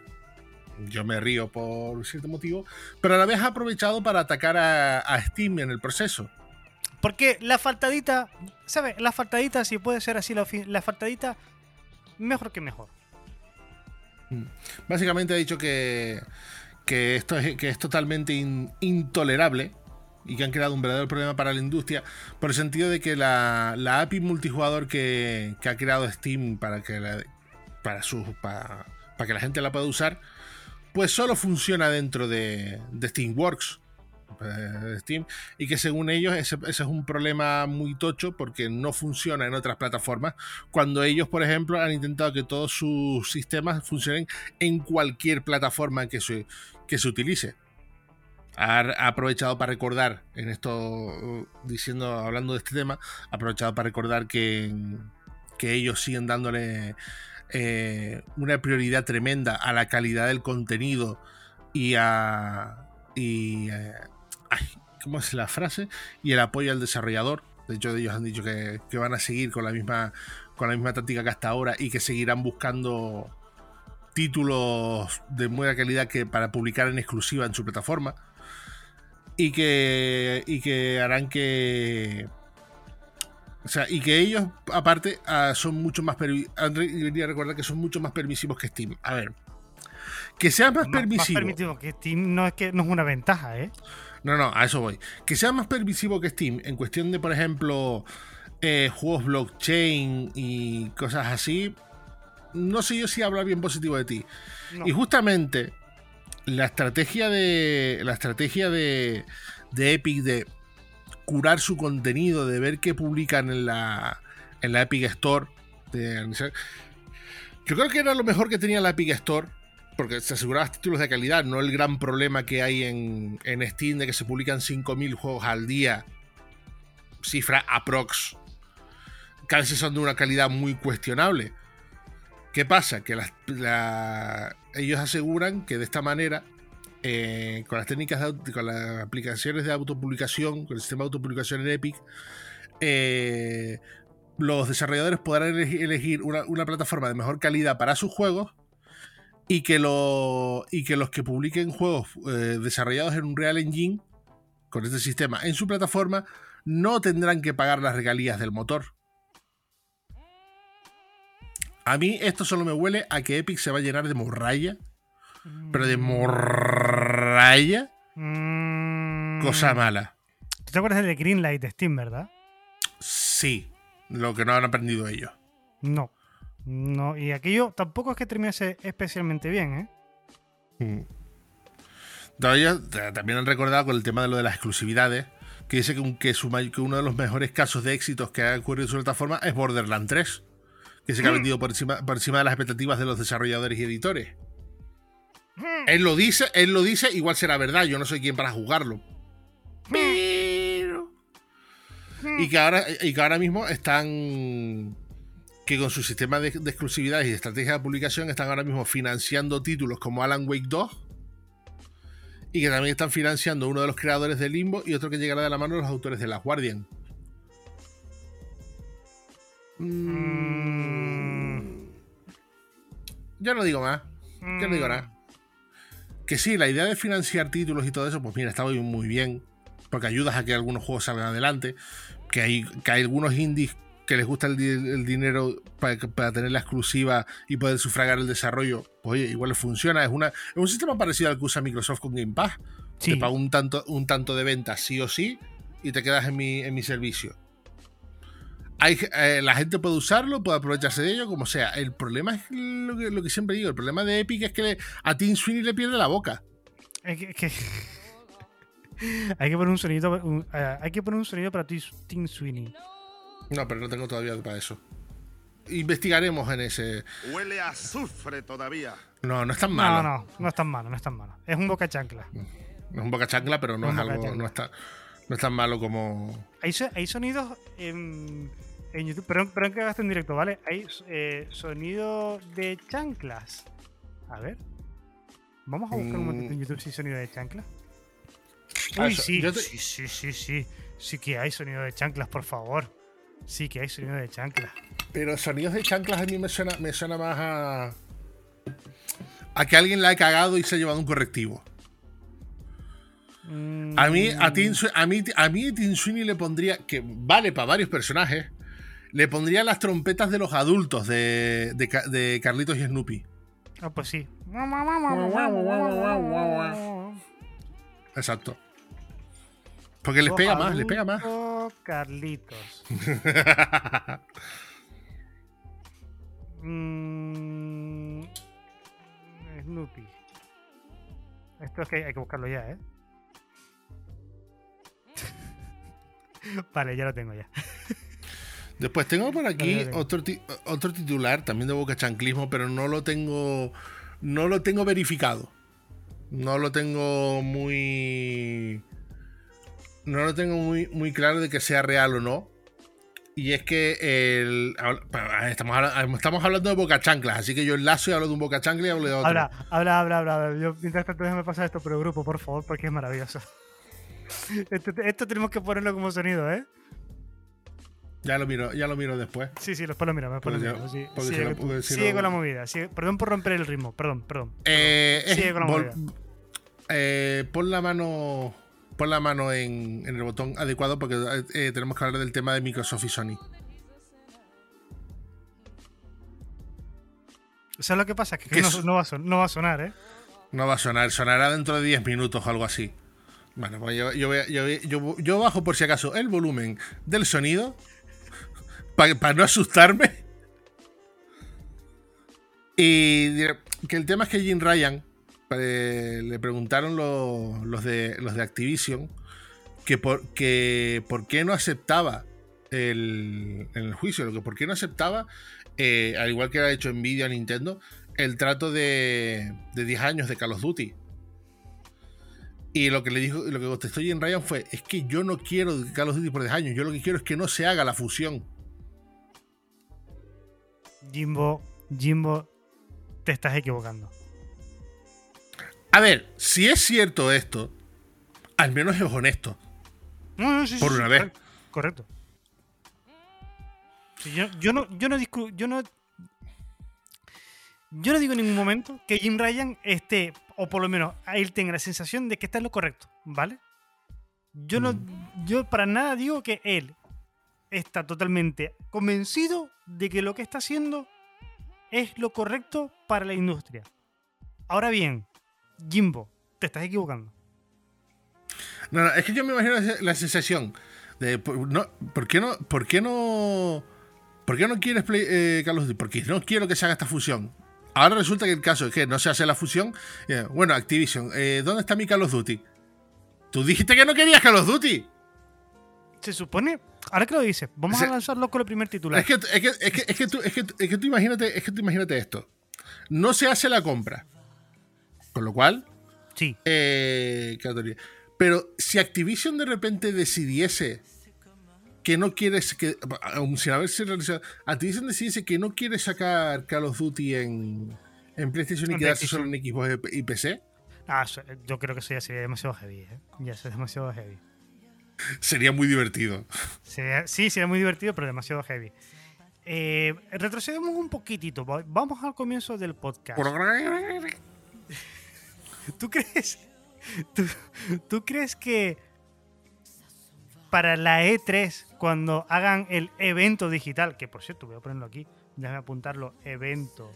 Yo me río por cierto motivo, pero a la vez ha aprovechado para atacar a, a Steam en el proceso. Porque la faltadita, ¿sabes? La faltadita, si puede ser así, la, la faltadita, mejor que mejor. Mm. Básicamente ha dicho que, que, esto, es, que es totalmente intolerable y que han creado un verdadero problema para la industria por el sentido de que la, la API multijugador que, que, ha creado Steam para que la, para, su, para, para, que la gente la pueda usar, pues solo funciona dentro de, de Steamworks. Eh, Steam y que según ellos ese, es un problema muy tocho porque no funciona en otras plataformas. Cuando ellos por ejemplo han intentado que todos sus sistemas funcionen en cualquier plataforma que se, que se utilice. Ha, aprovechado para recordar en esto diciendo hablando de este tema ha aprovechado para recordar que, que ellos siguen dándole eh, una prioridad tremenda a la calidad del contenido y a eh, ¿cómo es la frase? Y el apoyo al desarrollador. De hecho, ellos han dicho que, van a seguir con la misma con la misma táctica que hasta ahora y que seguirán buscando títulos de buena calidad que para publicar en exclusiva en su plataforma y que y que harán que o sea, y que ellos, aparte, ah, son mucho más. Debería recordar que son mucho más permisivos que Steam. A ver. Que sea más. Más permisivo que Steam no es que no es una ventaja, ¿eh? No, no, a eso voy. Que sea más permisivo que Steam en cuestión de, por ejemplo, eh, juegos blockchain y cosas así. No sé yo si habla bien positivo de ti. Y justamente la estrategia de. La estrategia de, de Epic de curar su contenido, de ver qué publican en la, en la Epic Store. yo creo que era lo mejor que tenía la Epic Store porque se aseguraba títulos de calidad, no el gran problema que hay en, Steam de que se publican 5.000 juegos al día, cifra aprox, que a veces son de una calidad muy cuestionable. ¿Qué pasa? Que ellos aseguran que de esta manera, eh, con las técnicas, de, con las aplicaciones de autopublicación, con el sistema de autopublicación en Epic, eh, los desarrolladores podrán elegir una plataforma de mejor calidad para sus juegos y que, lo, y que los que publiquen juegos eh, desarrollados en un Real Engine con este sistema en su plataforma no tendrán que pagar las regalías del motor. A mí esto solo me huele a que Epic se va a llenar de morralla. Pero de morralla. Mm. Cosa mala. ¿Tú te acuerdas del Greenlight de Steam, verdad? Sí. Lo que no han aprendido ellos. No. No, y aquello tampoco es que terminase especialmente bien, ¿eh? Mm. también han recordado con el tema de lo de las exclusividades, que dice que, que, uno de los mejores casos de éxitos que ha ocurrido en su plataforma es Borderlands 3, que se ha mm. vendido por encima, por encima de las expectativas de los desarrolladores y editores. Mm. Él lo dice, él lo dice, igual será verdad, yo no soy quien para juzgarlo. Pero... Y que ahora, y que ahora mismo están que con su sistema de, exclusividad y de estrategia de publicación están ahora mismo financiando títulos como Alan Wake 2 y que también están financiando uno de los creadores de Limbo y otro que llegará de la mano de los autores de La Guardian. Mm. Yo no digo más. Yo no digo nada. Que sí, la idea de financiar títulos y todo eso, pues mira, está muy, bien. Porque ayudas a que algunos juegos salgan adelante. Que hay, que hay algunos indies que les gusta el, dinero para, tener la exclusiva y poder sufragar el desarrollo, pues oye, igual funciona. Es, una, es un sistema parecido al que usa Microsoft con Game Pass. Te pago un tanto, un tanto de ventas sí o sí y te quedas en mi, en mi servicio. hay, eh, la gente puede usarlo, puede aprovecharse de ello, como sea. El problema es lo que, lo que siempre digo, el problema de Epic es que le- a Tim Sweeney le pierde la boca. Es que, es que- hay que poner un sonido, un- eh, hay que poner un sonido para Tim Sweeney. No, pero no tengo todavía para eso. Investigaremos en ese. Huele a azufre todavía. No, no es tan No, malo. no, no es tan malo, no es tan malo. Es un boca chancla. No es un boca chancla, pero no es algo. chancla. No está, no es tan malo como. Hay, so- hay sonidos en, en YouTube, perdón, perdón que hagas en directo, ¿vale? Hay eh, sonido de chanclas. A ver. Vamos a buscar un momentito en YouTube si hay sonido de chanclas. Ah, Uy, eso- sí, te- sí, sí, sí, sí. Sí que hay sonido de chanclas, por favor. Sí que hay sonido de chanclas. Pero sonidos de chanclas a mí me suena, me suena más a. a que alguien la ha cagado y se ha llevado un correctivo. A mí, a, Mm. Tim Swe- a mí, a mí Tim Sweeney le pondría, que vale para varios personajes, le pondría las trompetas de los adultos de, de, de Carlitos y Snoopy. Ah, pues sí. Exacto. Porque les pega más, les pega más. Carlitos. Mm, Snoopy. Esto es que hay, que buscarlo ya, ¿eh? vale, ya lo tengo ya. Después tengo por aquí Vale, otro, ti- otro titular también de Boca Chanclismo, pero no lo tengo. No lo tengo verificado. No lo tengo muy. No lo tengo muy, muy claro de que sea real o no. Y es que el, habla- estamos, habla- estamos hablando de Boca Chanclas, así que yo enlazo y hablo de un Boca Chancla y hablo de otro. Habla, habla, habla, habla. Yo, mientras tanto, déjame pasar esto por el grupo, por favor, porque es maravilloso. Esto, esto tenemos que ponerlo como sonido, ¿eh? Ya lo miro, ya lo miro después. Sí, sí, después lo miro, después lo miro. Sí, si sigue con- porque si sigue no- con la movida. sigue- perdón por romper el ritmo, perdón, perdón. Eh, Sigue con la vol- movida. eh, pon la mano. Pon la mano en, en el botón adecuado porque eh, tenemos que hablar del tema de Microsoft y Sony. ¿Sabes lo que pasa? Que, Que no, va a son- no va a sonar, ¿eh? No va a sonar, sonará dentro de 10 minutos o algo así. Bueno, pues yo, bajo por si acaso el volumen del sonido para no asustarme. Y diré que el tema es que Jim Ryan le preguntaron lo- los, de, Activision que por, qué no aceptaba el, el juicio, que por qué no aceptaba, eh, al igual que ha hecho Nvidia Nintendo, el trato de, de 10 años de Call of Duty. Y lo que le dijo, lo que contestó Jim Ryan fue: es que yo no quiero Call of Duty por 10 años, yo lo que quiero es que no se haga la fusión. Jimbo, Jimbo, te estás equivocando. A ver, si es cierto esto, al menos es honesto. No, no, sí, Por sí, una vez. correcto, yo, yo no, yo no discu- yo no. Yo no digo en ningún momento que Jim Ryan esté, o por lo menos él tenga la sensación de que está en lo correcto, ¿vale? Yo no, yo para nada digo que él está totalmente convencido de que lo que está haciendo es lo correcto para la industria. Ahora bien, Jimbo, te estás equivocando. No, no, es que yo me imagino la- sensación de por, no, ¿por qué no, por qué no, por qué no quieres play, eh, Duty? Porque no quiero que se haga esta fusión. Ahora resulta que el caso es que no se hace la fusión. Eh, bueno, Activision, eh, ¿dónde está mi Call of Duty? Tú dijiste que no querías Call of Duty. Se supone, ahora que lo dices, vamos a lanzarlo con el primer titular. Es que, es que, es que, es que tú, es que, es que tú imagínate, es que tú imagínate esto. No se hace la compra. Con lo cual, Sí, Eh. Pero si Activision de repente decidiese que no quiere, que, aun sin haberse realizado, Activision decidiese que no quiere sacar Call of Duty en, en PlayStation y En quedarse PlayStation. solo en Xbox y PC, Ah, eso- yo creo que eso ya sería demasiado heavy, ¿eh? Ya es demasiado heavy. sería muy divertido. Sería- sí, sería muy divertido, pero demasiado heavy. Eh, retrocedemos un poquitito. va- Vamos al comienzo del podcast. ¿Tú crees? ¿Tú, tú crees que para la E3, cuando hagan el evento digital, que por cierto, voy a ponerlo aquí, déjame apuntarlo, evento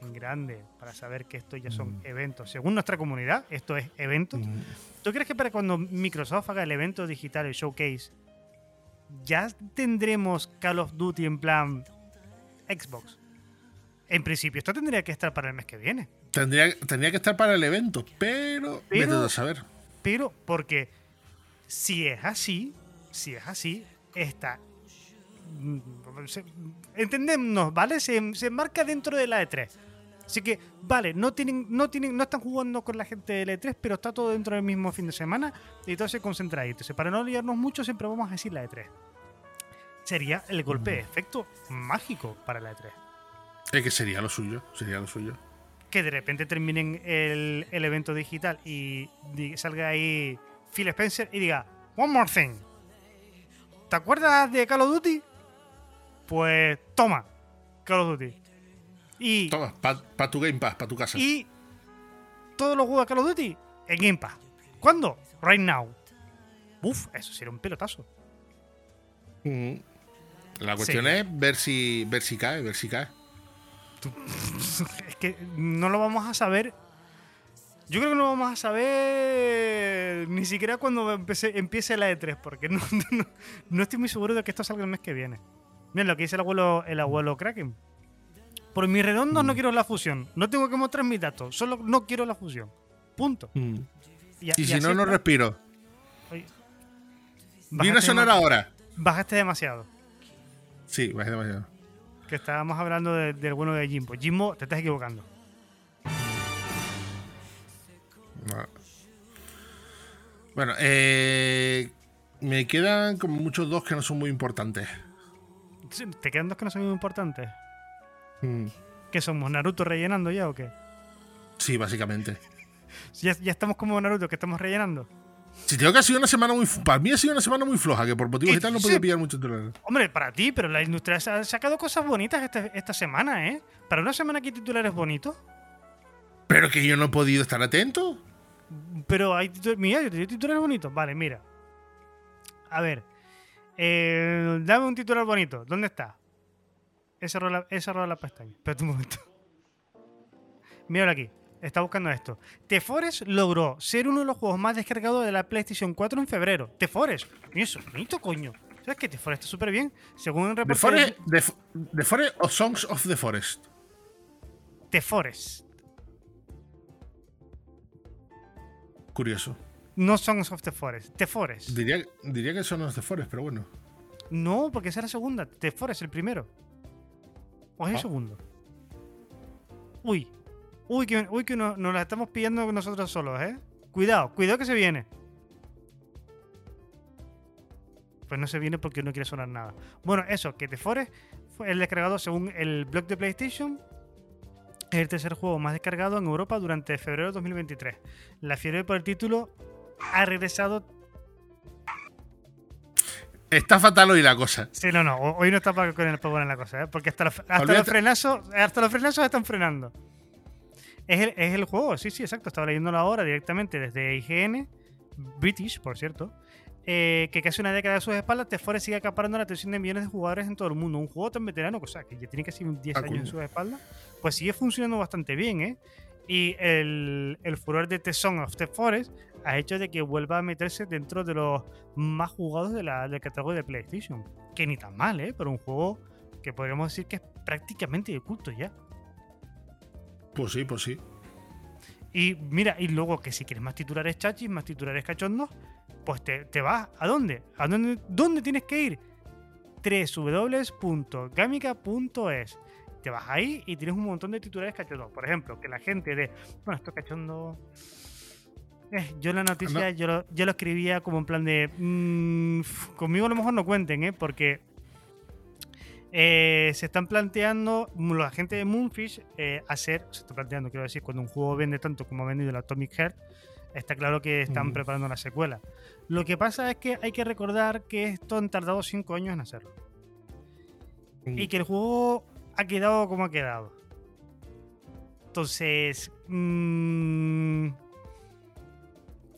en grande, para saber que esto ya son eventos. Según nuestra comunidad, esto es eventos. ¿Tú crees que para cuando Microsoft haga el evento digital, el showcase, ya tendremos Call of Duty en plan Xbox. En principio, esto tendría que estar para el mes que viene. Tendría, tendría que estar para el evento, pero, Pero- a saber. Pero, porque si es así, si es así, esta. mm, Entendemos, ¿vale? Se, se marca dentro de la E3. Así que, vale, no tienen, no tienen, no están jugando con la gente de la E3, pero está todo dentro del mismo fin de semana y todo se concentra ahí. Entonces, para no liarnos mucho, siempre vamos a decir la E3. Sería el golpe de efecto mágico para la E E3. Es que sería lo suyo, sería lo suyo. que de repente terminen el, el evento digital y salga ahí Phil Spencer y diga, One more thing. ¿Te acuerdas de Call of Duty? Pues toma, Call of Duty. Y, Toma, para tu Game Pass, para tu casa. y todos los juegos de Call of Duty en Game Pass. ¿Cuándo? Right now. Uf, eso sería un pelotazo. Mm. La cuestión Sí. es ver si, ver si cae, ver si cae. Es que no lo vamos a saber. Yo creo que no lo vamos a saber ni siquiera cuando empece- empiece la E3, porque no, no- no estoy muy seguro de que esto salga el mes que viene. Mira lo que dice el abuelo, el abuelo Kraken. Por mis redondos Mm. no quiero la fusión. No tengo que mostrar mis datos. Solo no quiero la fusión. Punto. Mm. Y, a- Y y si no, no respiro. Oye, Viene a sonar ahora. Bajaste demasiado. Sí, bajé demasiado. Que estábamos hablando de- del bueno de Jimbo. Jimbo, te estás equivocando. No. Bueno, eh, me quedan como muchos dos que no son muy importantes. ¿Te quedan dos que no son muy importantes? Mm. ¿Qué somos? ¿Naruto rellenando ya o qué? Sí, básicamente. Ya, ya estamos como Naruto, que estamos rellenando. Si tengo que ha sido una semana muy. Para mí ha sido una semana muy floja, que por motivos Y- y tal no sí. podía pillar mucho titulares. Hombre, para ti, pero la industria se ha sacado cosas bonitas esta, esta semana, ¿eh? Para una semana que hay titulares bonitos. Pero que yo no he podido estar atento. Pero hay titu- Mira, yo te digo titulares bonitos. Vale, mira. A ver. Eh, dame un titular bonito. ¿Dónde está? He cerrado la, he cerrado la pestaña. Espérate un momento. Míralo aquí. Está buscando esto. The Forest logró ser uno de los juegos más descargados de la PlayStation 4 en febrero. The Forest. Mira, eso es bonito, coño. ¿Sabes qué? The Forest está súper bien. Según el The reporte The Forest o Songs of the Forest. The Forest. Curioso. No Songs of the Forest. The Forest. Diría, diría que son los The Forest, pero bueno. No, porque esa es la segunda. The Forest, el primero. ¿O es el Ah. segundo? Uy. Uy, que, uy, que no- nos la estamos pillando nosotros solos, ¿eh? Cuidado, cuidado que se viene. Pues no se viene porque no quiere sonar nada. Bueno, eso, que The Forest fue el descargado según el blog de PlayStation. Es el tercer juego más descargado en Europa durante febrero de 2023. La fiebre por el título ha regresado Está fatal hoy la cosa. Sí, no, no. ho- Hoy no está para con el poner la cosa, ¿eh? Porque hasta los, hasta los Olvídate. frenazos, hasta los frenazos están frenando. Es el, es el juego, sí, sí, exacto. Estaba leyéndolo ahora directamente desde IGN, British, por cierto, eh, que casi una década de sus espaldas, The Forest sigue acaparando la atención de millones de jugadores en todo el mundo. Un juego tan veterano, o sea, que ya tiene casi 10 Ah, años en sus espaldas, pues sigue funcionando bastante bien, ¿eh? Y el, el furor de The Song of the Forest ha hecho de que vuelva a meterse dentro de los más jugados de la, del catálogo de PlayStation. Que ni tan mal, ¿eh? Pero un juego que podríamos decir que es prácticamente de culto ya. Pues sí, pues sí. Y mira, y luego que si quieres más titulares chachis, más titulares cachondos, pues te, te vas. ¿A dónde? ¿A dónde, dónde tienes que ir? www.gamica.es Te vas ahí y tienes un montón de titulares cachondos. Por ejemplo, que la gente de. Bueno, esto cachondo. Eh, yo la noticia, No. yo, lo, yo lo escribía como en plan de. mm, conmigo a lo mejor no cuenten, ¿eh? Porque. Eh, se están planteando, la gente de Moonfish, eh, hacer, se está planteando, quiero decir, cuando un juego vende tanto como ha vendido el Atomic Heart, está claro que están Mm. preparando la secuela. Lo que pasa es que hay que recordar que esto han tardado 5 años en hacerlo. Y que el juego ha quedado como ha quedado. Entonces, mm,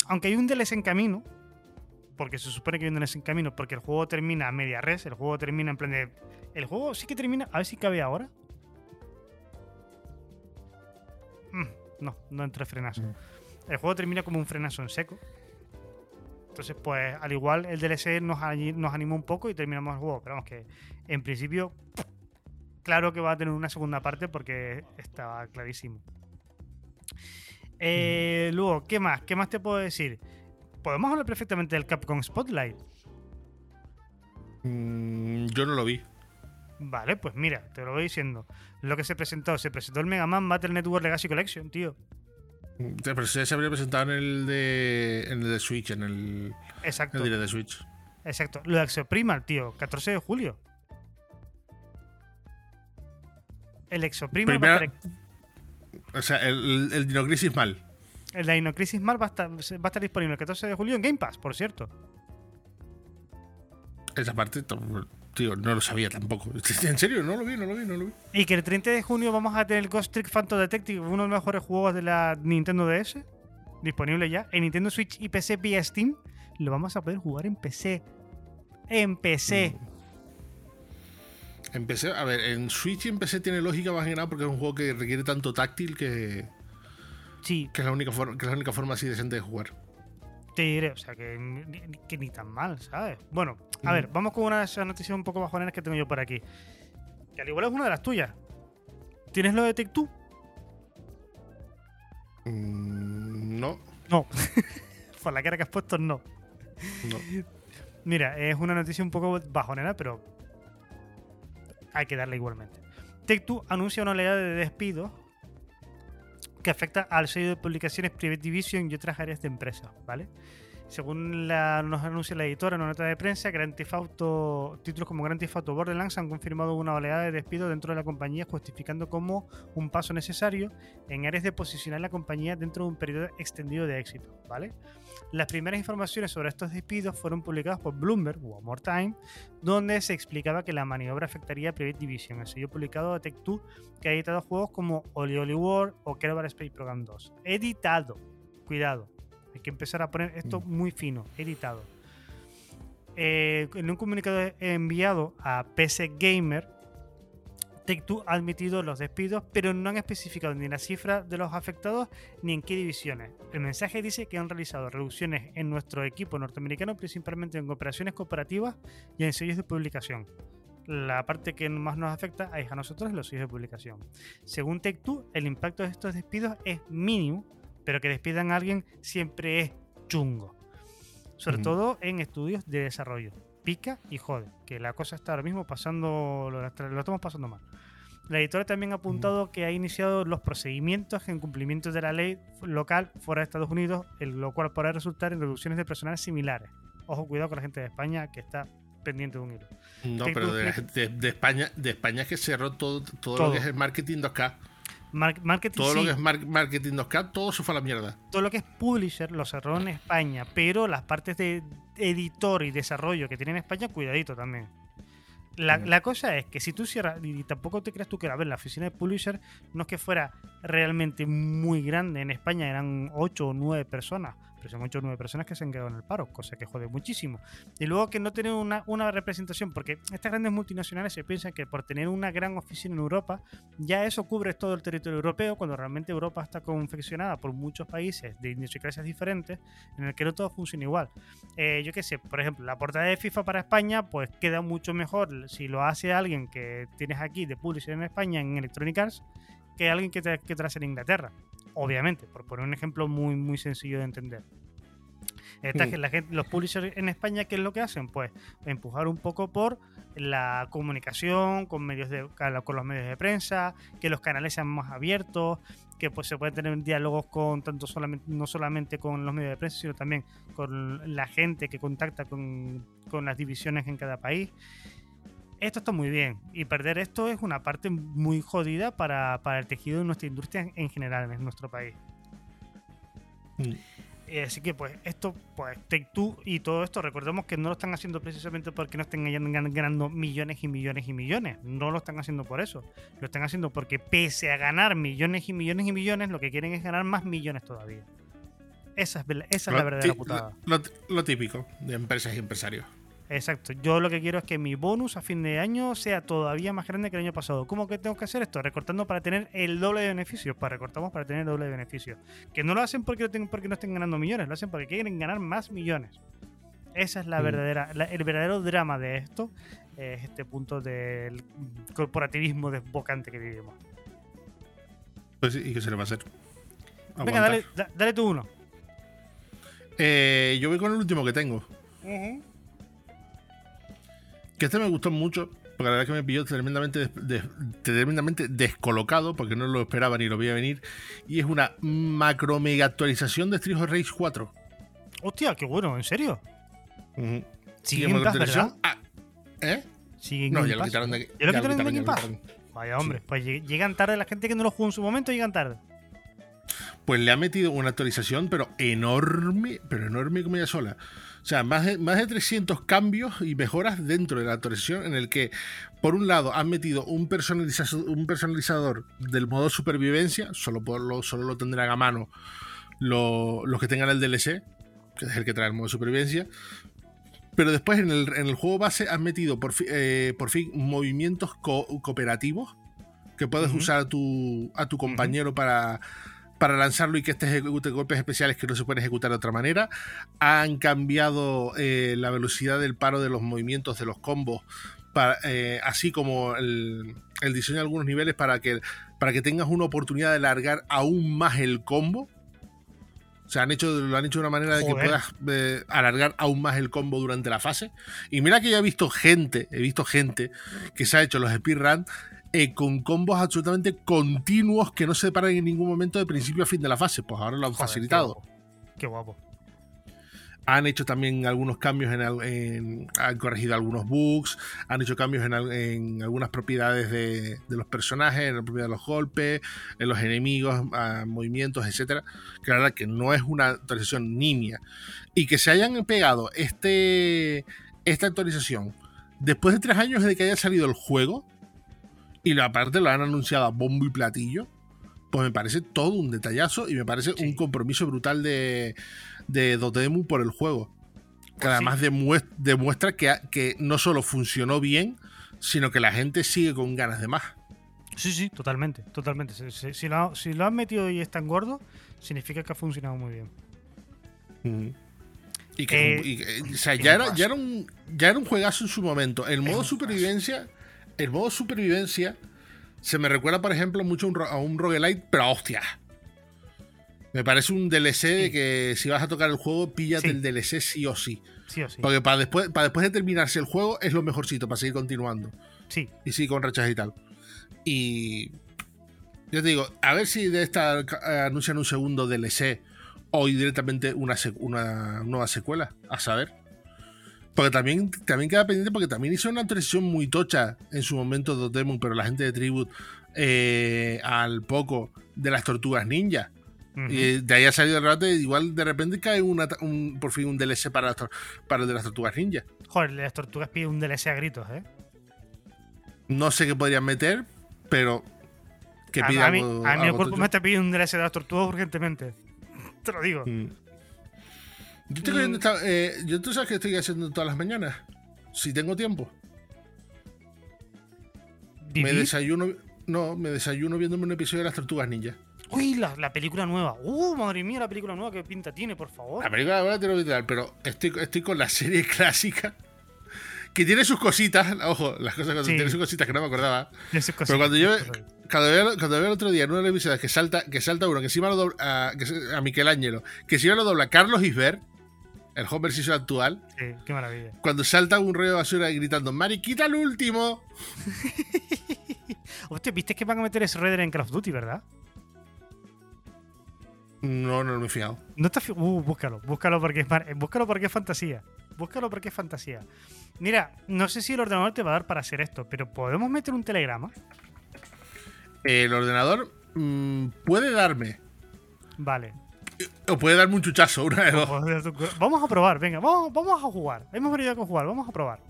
aunque hay un DLC en camino, porque se supone que hay un DLC en camino, porque el juego termina a media res, el juego termina en plan de... El juego sí que termina, a ver si cabe ahora. Mm, no, no entre frenazo. Mm. El juego termina como un frenazo en seco. Entonces, pues al igual el DLC nos, nos animó un poco y terminamos el juego. Pero vamos que en principio, claro que va a tener una segunda parte porque estaba clarísimo. Eh, luego, ¿qué más? ¿Qué más te puedo decir? Podemos hablar perfectamente del Capcom Spotlight. Mm, yo no lo vi. Vale, pues mira, te lo voy diciendo. Lo que se presentó, se presentó el Mega Man Battle Network Legacy Collection, tío. Se se habría presentado en el de, en el de Switch, en el, en Exacto. el de Switch. Exacto. Lo de Exoprimal, tío. 14 de julio. El Exoprimal va a Primera- estar- O sea, el, el, el Dino Crisis mal. el Dino Crisis Mar va a, estar, va a estar disponible el 14 de julio en Game Pass, por cierto. Esa parte, tío, no lo sabía tampoco. En serio, no lo vi, no lo vi, no lo vi. Y que el 30 de junio vamos a tener el Ghost Trick Phantom Detective, uno de los mejores juegos de la Nintendo DS, disponible ya en Nintendo Switch y PC vía Steam. Lo vamos a poder jugar en PC. En PC. Empecé, a ver, en Switch y en PC tiene lógica más que nada porque es un juego que requiere tanto táctil que, Sí, que es la única forma, que es la única forma así decente de jugar. Te diré, o sea, que que ni tan mal, ¿sabes? Bueno, a Mm. ver, vamos con una de esas noticias un poco bajoneras que tengo yo por aquí. Que al igual es una de las tuyas. ¿Tienes lo de Two? Mm, no, No. por la cara que has puesto, no. no. Mira, es una noticia un poco bajonera, pero hay que darle igualmente. Take-Two anuncia una oleada de despidos que afecta al sello de publicaciones Private Division y otras áreas de empresas, ¿vale? Según nos anuncia la editora en una nota de prensa, Grand títulos como Grand Theft Borderlands han confirmado una oleada de despidos dentro de la compañía, justificando como un paso necesario en áreas de posicionar la compañía dentro de un periodo extendido de éxito, ¿vale? Las primeras informaciones sobre estos despidos fueron publicadas por Bloomberg, One More Time, donde se explicaba que la maniobra afectaría a Private Division, el sello publicado de Tech2 que ha editado juegos como Oli Oli World o Kerbal Space Program 2. Editado, cuidado, hay que empezar a poner esto Mm. muy fino, editado. Eh, en un comunicado enviado a PC Gamer, Take-Two ha admitido los despidos, pero no han especificado ni la cifra de los afectados ni en qué divisiones. El mensaje dice que han realizado reducciones en nuestro equipo norteamericano, principalmente en operaciones cooperativas y en sellos de publicación. La parte que más nos afecta es a nosotros los sellos de publicación. Según Take-Two, el impacto de estos despidos es mínimo, pero que despidan a alguien siempre es chungo. Sobre todo en estudios de desarrollo. Pica y jode, que la cosa está ahora mismo pasando, lo, lo estamos pasando mal. La editora también ha apuntado que ha iniciado los procedimientos en cumplimiento de la ley local fuera de Estados Unidos, lo cual podrá resultar en reducciones de personal similares. Ojo, cuidado con la gente de España que está pendiente de un hilo. No, pero de, de- de España, de España es que cerró todo, todo, Todo. lo que es el marketing 2K. Mar- marketing Todo sí, lo que es mar- marketing 2K, todo se fue a la mierda. todo lo que es publisher lo cerró en España, pero las partes de editor y desarrollo que tiene en España, cuidadito también. La, Mm. la cosa es que si tú cierras, y tampoco te creas tú que, a ver, la oficina de publisher no es que fuera realmente muy grande, en España eran 8 o 9 personas, pero son 8 o 9 personas que se han quedado en el paro, cosa que jode muchísimo. Y luego que no tienen una, una representación, porque estas grandes multinacionales se piensan que por tener una gran oficina en Europa, ya eso cubre todo el territorio europeo, cuando realmente Europa está confeccionada por muchos países de idiosincrasias diferentes, en el que no todo funciona igual. Eh, yo qué sé, por ejemplo, la portada de FIFA para España, pues queda mucho mejor si lo hace alguien que tienes aquí de publisher en España en Electronic Arts, que alguien que te, que hace en Inglaterra. Obviamente, por poner un ejemplo muy, muy sencillo de entender. Esta Mm. la gente, los publishers en España, ¿qué es lo que hacen? Pues empujar un poco por la comunicación con medios de, con los medios de prensa, que los canales sean más abiertos, que pues se pueden tener diálogos con tanto solamente, no solamente con los medios de prensa, sino también con la gente que contacta con, con las divisiones en cada país. Esto está muy bien y perder esto es una parte muy jodida para, para el tejido de nuestra industria en general en nuestro país. Mm. Eh, Así que pues esto, pues Take Two y todo esto, recordemos que no lo están haciendo precisamente porque no estén gan- gan- ganando millones y millones y millones. No lo están haciendo por eso. Lo están haciendo porque pese a ganar millones y millones y millones, lo que quieren es ganar más millones todavía. Esa es, esa es la Lo verdadera ti- putada. Lo típico de empresas y empresarios. Exacto. Yo lo que quiero es que mi bonus a fin de año sea todavía más grande que el año pasado. ¿Cómo que tengo que hacer esto? Recortando para tener el doble de beneficios. Para recortamos para tener el doble de beneficios. Que no lo hacen porque no, tengan- porque no estén ganando millones, lo hacen porque quieren ganar más millones. Esa es la Mm. verdadera, la- el verdadero drama de esto. Es este punto del corporativismo desbocante que vivimos. Pues sí, ¿y qué se le va a hacer? Venga, dale, da- dale tú uno. Eh, yo voy con el último que tengo. Que este me gustó mucho, porque la verdad es que me pilló tremendamente, des- des- tremendamente descolocado, porque no lo esperaba ni lo veía venir. Y es una macro mega actualización de Street of Rage 4. Hostia, qué bueno, ¿en serio? Ujú. Sigue Y en. Ah, ¿Eh? Sigue en No, ya lo quitaron de ¿Ya lo quitaron de Game Pass? Vaya hombre, pues lleg- llegan tarde la gente que no lo jugó en su momento, llegan tarde. Pues le ha metido una actualización, pero enorme, pero enorme como ella sola. O sea, más de, más de 300 cambios y mejoras dentro de la actualización en el que, por un lado, han metido un, personaliza- un personalizador del modo supervivencia, solo, por lo, solo lo tendrán a mano lo- los que tengan el DLC, que es el que trae el modo supervivencia. Pero después en el, en el juego base han metido por, fi- eh, por fin movimientos co- cooperativos que puedes usar a tu, a tu compañero para, para lanzarlo y que este ejecute golpes especiales que no se pueden ejecutar de otra manera. Han cambiado eh, la velocidad del paro de los movimientos de los combos, para, eh, así como el, el diseño de algunos niveles para que, para que tengas una oportunidad de alargar aún más el combo. O sea, han hecho, lo han hecho de una manera de que puedas eh, alargar aún más el combo durante la fase. Y mira que ya he visto gente, he visto gente que se ha hecho los speedruns eh, con combos absolutamente continuos que no se paran en ningún momento de principio a fin de la fase. Pues ahora lo han Joder, facilitado. Qué guapo. Han hecho también algunos cambios en, en- han corregido algunos bugs, han hecho cambios en, al- en algunas propiedades de, de los personajes, en la propiedad de los golpes, en los enemigos, movimientos, etcétera. Que la verdad que no es una actualización nimia. Y que se hayan pegado este, esta actualización después de tres años de que haya salido el juego, y aparte lo han anunciado a bombo y platillo, pues me parece todo un detallazo y me parece Sí. un compromiso brutal de, de Dotemu por el juego. Que Pues además demues- demuestra que, que no solo funcionó bien, sino que la gente sigue con ganas de más. Sí, sí, totalmente, totalmente. Si, si- si lo, si lo han metido y es tan gordo, significa que ha funcionado muy bien. Y que, Eh, y que- o sea, ya era, ya, era un, ya era un juegazo en su momento. El modo supervivencia, el modo supervivencia se me recuerda, por ejemplo, mucho a un, roguelite, pero hostia. Me parece un DLC de que si vas a tocar el juego, píllate Sí. el DLC sí o sí. Sí o sí. Porque para después, para después de terminarse el juego es lo mejorcito para seguir continuando. Sí, Y sí, con rachas y tal. Y yo te digo, a ver si de esta eh, anuncian un segundo DLC o directamente una nueva secuela, a saber. Porque también, también queda pendiente porque también hizo una actualización muy tocha en su momento Dotemu, pero la gente de Tribute eh, al poco de las tortugas ninja. Ujú. Y de ahí ha salido el rato y igual de repente cae una, un- por fin un DLC para, las para el de las tortugas ninja. Joder, las tortugas piden un DLC a gritos, ¿eh? No sé qué podrían meter, pero que pida a mí, algo- a mí el cuerpo me está pidiendo un DLC de las tortugas urgentemente. Te lo digo. Mm. Yo estoy cogiendo esta- eh, yo tú sabes que estoy haciendo todas las mañanas. Si tengo tiempo. Me desayuno. No, me desayuno viéndome un episodio de las tortugas ninja. Uy, la, la película nueva. Uh, madre mía, la película nueva, qué pinta tiene, por favor. La película ahora te lo voy a tirar, pero estoy, estoy con la serie clásica. Que tiene sus cositas, ojo, las cosas cuando Sí. tiene sus cositas que no me acordaba. Cositas, Pero cuando yo, cuando veo, cuando veo el otro día en los episodios que salta, que salta uno, que encima lo dobla a, que a Michelangelo, que encima lo dobla Carlos Isbert, el Homer Simpson actual, Sí, qué maravilla. cuando salta un rollo de basura gritando, Mari, quita el último. Hostia, ¿viste que van a meter ese Raider en Call of Duty, verdad? No, no me he fijado. No está fi- uh, búscalo, búscalo porque es búscalo porque es fantasía. Búscalo porque es fantasía. Mira, no sé si el ordenador te va a dar para hacer esto, pero podemos meter un telegrama. El ordenador mm, puede darme, Vale. O puede darme un chuchazo, una de dos. Vamos a probar, venga, vamos, vamos a jugar. Hemos venido a jugar, vamos a probar.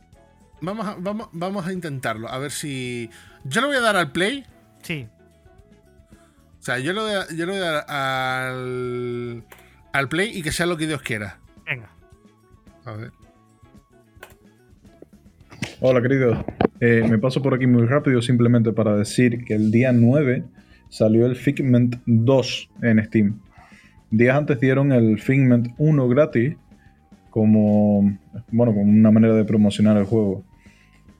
Vamos a, vamos, vamos a intentarlo, a ver si... Yo le voy a dar al play, Sí, o sea, yo le voy a, yo le voy a dar al, al play y que sea lo que Dios quiera. venga. A ver. Hola, queridos. Eh, me paso por aquí muy rápido simplemente para decir que el día 9 salió el Figment 2 en Steam. Días antes dieron el Figment 1 gratis como, bueno, como una manera de promocionar el juego.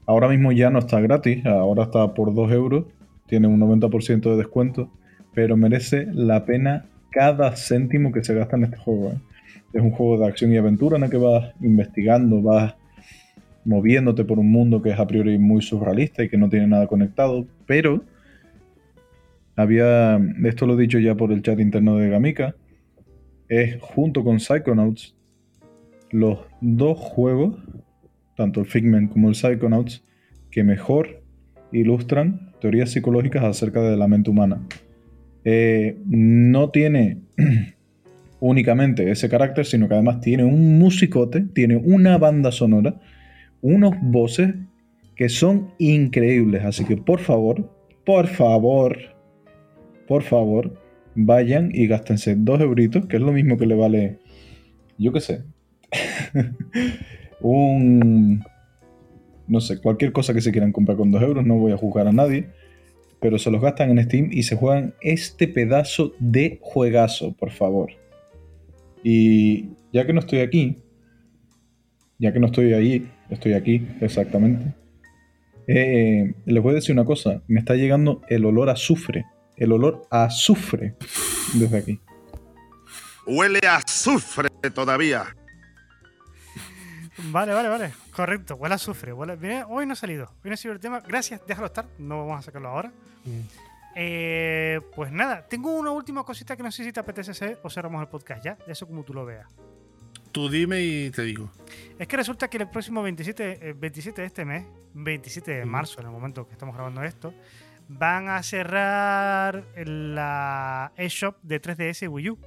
Ahora mismo ya no está gratis, ahora está por 2 euros, tiene un 90% de descuento, pero merece la pena cada céntimo que se gasta en este juego. ¿eh? Es un juego de acción y aventura en el que vas investigando, vas moviéndote por un mundo que es a priori muy surrealista y que no tiene nada conectado, pero había, esto lo he dicho ya por el chat interno de Gamika, es junto con Psychonauts los dos juegos, tanto el Figment como el Psychonauts, que mejor ilustran teorías psicológicas acerca de la mente humana. Eh, no tiene únicamente ese carácter, sino que además tiene un musicote, tiene una banda sonora, unos voces que son increíbles. Así que por favor, por favor, por favor, vayan y gástense dos euritos, que es lo mismo que le vale, yo qué sé, un... No sé, cualquier cosa que se quieran comprar con dos euros, no voy a juzgar a nadie, pero se los gastan en Steam y se juegan este pedazo de juegazo, por favor. Y ya que no estoy aquí, ya que no estoy ahí, estoy aquí exactamente, eh, les voy a decir una cosa, me está llegando el olor a azufre, el olor a azufre desde aquí. Huele a azufre todavía. Vale, vale, vale. Correcto. Huele a azufre. Huele... Mira, hoy no ha salido. Hoy no ha sido el tema. Gracias, déjalo estar. No vamos a sacarlo ahora. Eh, pues nada, tengo una última cosita que no sé si te apetece hacer o cerramos el podcast ya. Eso como tú lo veas. Tú dime y te digo. Es que resulta que el próximo 27, eh, 27 de este mes, 27 de marzo, en el momento que estamos grabando esto, van a cerrar la eShop de 3DS y Wii U.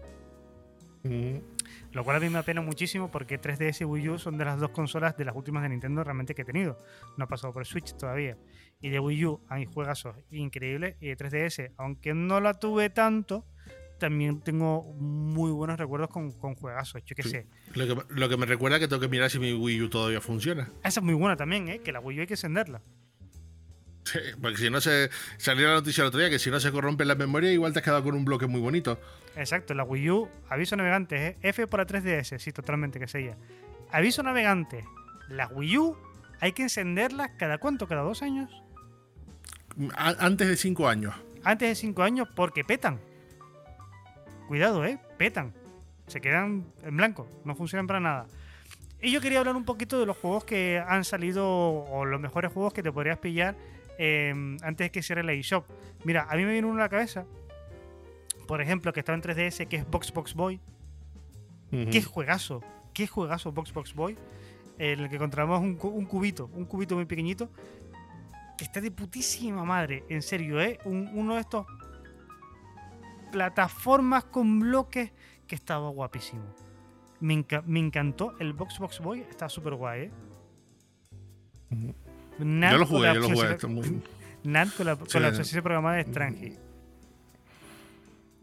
Lo cual a mí me apena muchísimo porque 3DS y Wii U son de las dos consolas de las últimas de Nintendo realmente que he tenido. No ha pasado por Switch todavía. Y de Wii U hay juegazos increíbles. Y de 3DS, aunque no la tuve tanto, también tengo muy buenos recuerdos con, con juegazos. Yo qué Sí. sé. Lo que, lo que me recuerda que tengo que mirar si mi Wii U todavía funciona. Esa es muy buena también, ¿eh? Que la Wii U hay que encenderla. Sí, porque si no se salió la noticia el otro día que si no se corrompe la memoria, igual te has quedado con un bloque muy bonito. Exacto, la Wii U, aviso navegante, ¿eh? F para 3DS, sí, totalmente que sea. Aviso navegante, la Wii U hay que encenderla cada cuánto, cada dos años. A- antes de 5 años. Antes de cinco años porque petan. Cuidado, ¿eh? Petan. Se quedan en blanco, no funcionan para nada. Y yo quería hablar un poquito de los juegos que han salido o los mejores juegos que te podrías pillar eh, antes de que cierre la eShop. Mira, a mí me viene uno a la cabeza. Por ejemplo, que estaba en 3DS, que es Box Box Boy. Qué juegazo, qué juegazo Box Box Boy. En el que encontramos un, cu- un cubito, un cubito muy pequeñito. Que está de putísima madre, en serio, ¿eh? Un- uno de estos plataformas con bloques que estaba guapísimo. Me, enca- me encantó el Box Box Boy, está súper guay, ¿eh? Nat yo lo jugué, yo lo jugué. muy- Nat con la, con la obsesión programada de Strange.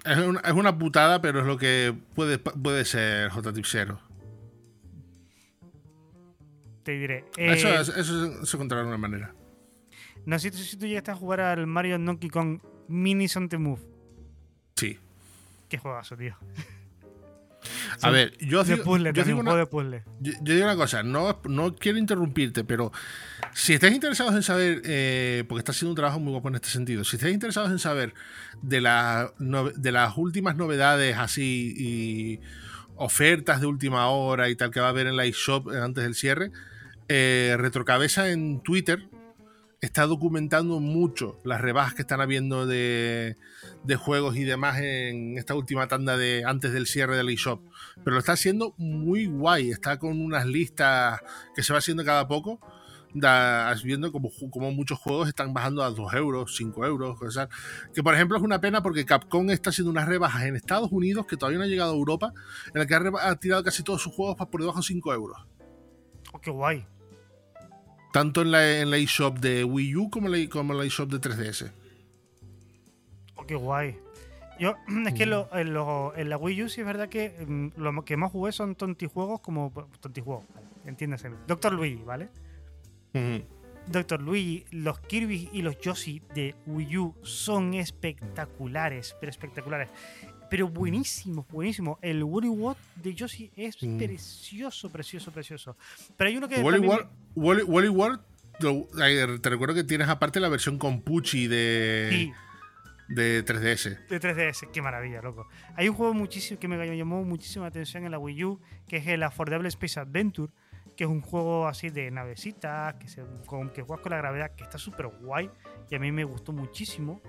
Es una, es una putada, pero es lo que puede, puede ser J-Tip Zero. Te diré. eso, Eh, eso, eso se encontrará de una manera. No sé si tú llegaste a jugar al Mario Donkey Kong Mini on the Move. Sí. Qué juegazo, tío. A ver, yo digo, puzzle, yo digo una, juego de puzzle. Yo, yo digo una cosa, no, no quiero interrumpirte, pero si estáis interesados en saber, eh, porque está haciendo un trabajo muy guapo en este sentido, si estáis interesados en saber de, la, de las últimas novedades así y ofertas de última hora y tal que va a haber en la eShop antes del cierre, eh, Retrocabeza en Twitter está documentando mucho las rebajas que están habiendo de, de juegos y demás en esta última tanda de antes del cierre de la eShop. Pero lo está haciendo muy guay. Está con unas listas que se va haciendo cada poco. Da, viendo como, como muchos juegos están bajando a 2 euros, 5 euros. cosas. Que por ejemplo es una pena porque Capcom está haciendo unas rebajas en Estados Unidos que todavía no ha llegado a Europa, en la que ha, ha tirado casi todos sus juegos por debajo de 5 euros. Oh, qué guay. Tanto en la, en la eShop de Wii U como en la, como en la eShop de 3DS. Oh, qué guay. Yo, es que lo- en, lo- en la Wii U sí es verdad que mm, lo que más jugué son tontijuegos como. Tontijuegos, vale, entiéndase. Doctor Luigi, ¿vale? Doctor Luigi, los Kirby y los Yoshi de Wii U son espectaculares, pero espectaculares. Pero buenísimos, buenísimos. El Woolly World de Yoshi es Mm. precioso, precioso, precioso. Pero hay uno que. Wally también- Wally- Wally te recuerdo que tienes aparte la versión con Pucci de, Sí, de 3DS. de 3DS, qué maravilla, loco. Hay un juego muchísimo que me llamó muchísima atención en la Wii U, que es el Affordable Space Adventure, que es un juego así de navecitas, que, se, con, que juegas con la gravedad, que está súper guay y a mí me gustó muchísimo.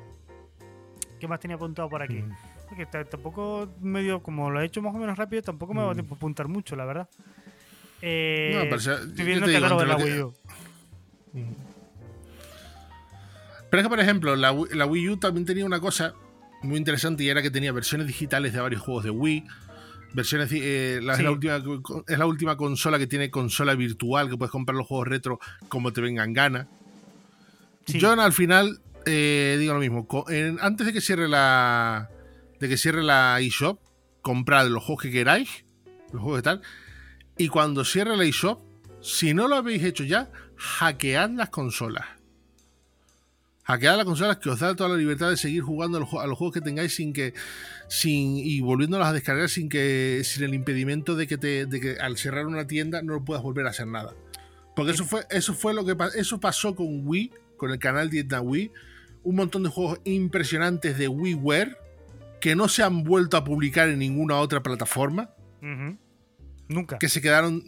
¿Qué más tenía apuntado por aquí? Mm. Porque tampoco medio, como lo he hecho más o menos rápido, tampoco me va a Mm. tiempo a apuntar mucho, la verdad. Eh, No, pero, estoy viendo el catálogo de la Wii U. Pero es que, por ejemplo, la, Wii- la Wii U también tenía una cosa muy interesante y era que tenía versiones digitales de varios juegos de Wii. Versiones, eh, la- Sí. es, la última, es la última consola que tiene consola virtual, que puedes comprar los juegos retro como te vengan gana. Sí. Yo al final eh, digo lo mismo. antes de que cierre la. De que cierre la eShop, comprad los juegos que queráis. Los juegos que tal. Y cuando cierre la eShop, si no lo habéis hecho ya, hackead las consolas. Hackead las consolas que os da toda la libertad de seguir jugando a los, ju- a los juegos que tengáis sin que. Sin, y volviéndolos a descargar sin que. sin el impedimento de que te. de que al cerrar una tienda no puedas volver a hacer nada. Porque eso fue, eso fue lo que eso pasó con Wii, con el canal Tienda Wii. Un montón de juegos impresionantes de WiiWare que no se han vuelto a publicar en ninguna otra plataforma. Nunca. que se quedaron,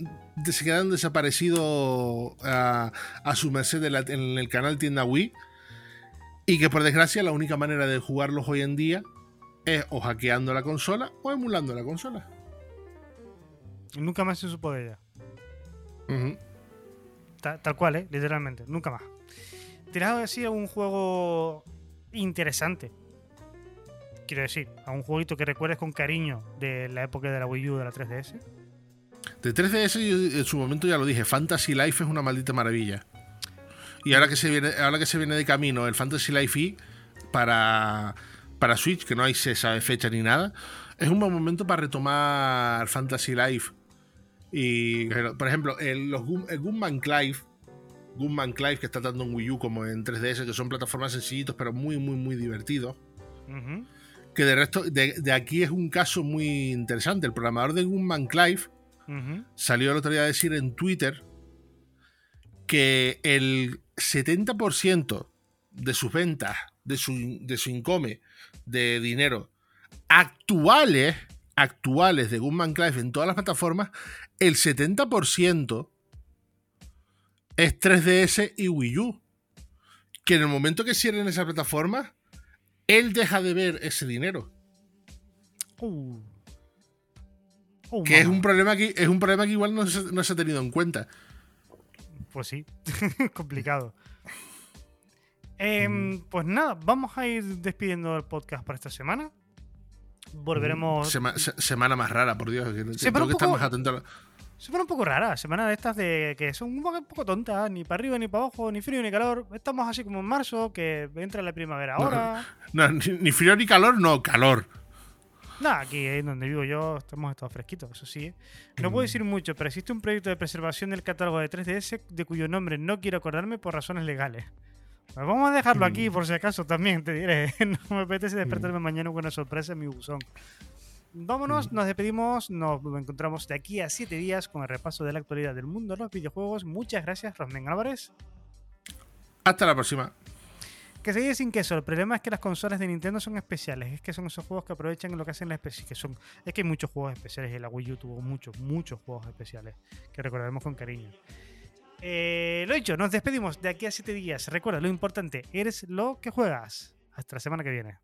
se quedaron desaparecidos a, a su merced de la- en el canal Tienda Wii. Y que por desgracia la única manera de jugarlos hoy en día es o hackeando la consola o emulando la consola. Nunca más se supo de ella. Tal cual, ¿eh? Literalmente. Nunca más. Tirado así a un juego interesante. Quiero decir, a un jueguito que recuerdes con cariño de la época de la Wii U, de la 3DS. De 3DS yo en su momento ya lo dije, Fantasy Life es una maldita maravilla. Y ahora que se viene, ahora que se viene de camino el Fantasy Life E para, para Switch, que no hay se sabe fecha ni nada, es un buen momento para retomar Fantasy Life. Y por ejemplo, el, los Gun- el Gunman Clive, Gunman Clive que está tanto en Wii U como en 3DS, que son plataformas sencillitos pero muy muy muy divertidos. Ujú. Que de resto, de, de aquí es un caso muy interesante. El programador de Gunman Clive salió el otro día a decir en Twitter que el 70% de sus ventas, de su, de su income, de dinero actuales, actuales de Gunman Clive en todas las plataformas, el 70% es 3DS y Wii U. Que en el momento que cierren esa plataforma, él deja de ver ese dinero. Uh. Uh, Que es un problema que, es un problema que igual no se, no se ha tenido en cuenta. Pues sí, complicado. Em, pues nada, vamos a ir despidiendo el podcast para esta semana. Volveremos. Sema- se- semana más rara, por Dios. Que tengo que estar más atento a la- Semana un poco rara, semana de estas de que son un poco, un poco tontas, ni para arriba ni para abajo, ni frío ni calor. Estamos así como en marzo, que entra la primavera ahora. No, ni, ni frío ni calor, no, calor. Nada, aquí eh, donde vivo yo estamos estado fresquitos, eso sí. ¿eh? No puedo decir mucho, pero existe un proyecto de preservación del catálogo de 3DS de cuyo nombre no quiero acordarme por razones legales. Pues vamos a dejarlo aquí por si acaso también, te diré. No me apetece despertarme mañana con una sorpresa en mi buzón. Vámonos, nos despedimos, nos encontramos de aquí a 7 días con el repaso de la actualidad del mundo de los videojuegos. Muchas gracias, Rosmen Álvarez. Hasta la próxima. Que se dice sin queso. El problema es que las consolas de Nintendo son especiales. Es que son esos juegos que aprovechan lo que hacen las especies. Que son, es que hay muchos juegos especiales. Y la Wii U tuvo muchos, muchos juegos especiales. Que recordaremos con cariño. Eh, lo dicho, nos despedimos de aquí a 7 días. Recuerda, lo importante, eres lo que juegas. Hasta la semana que viene.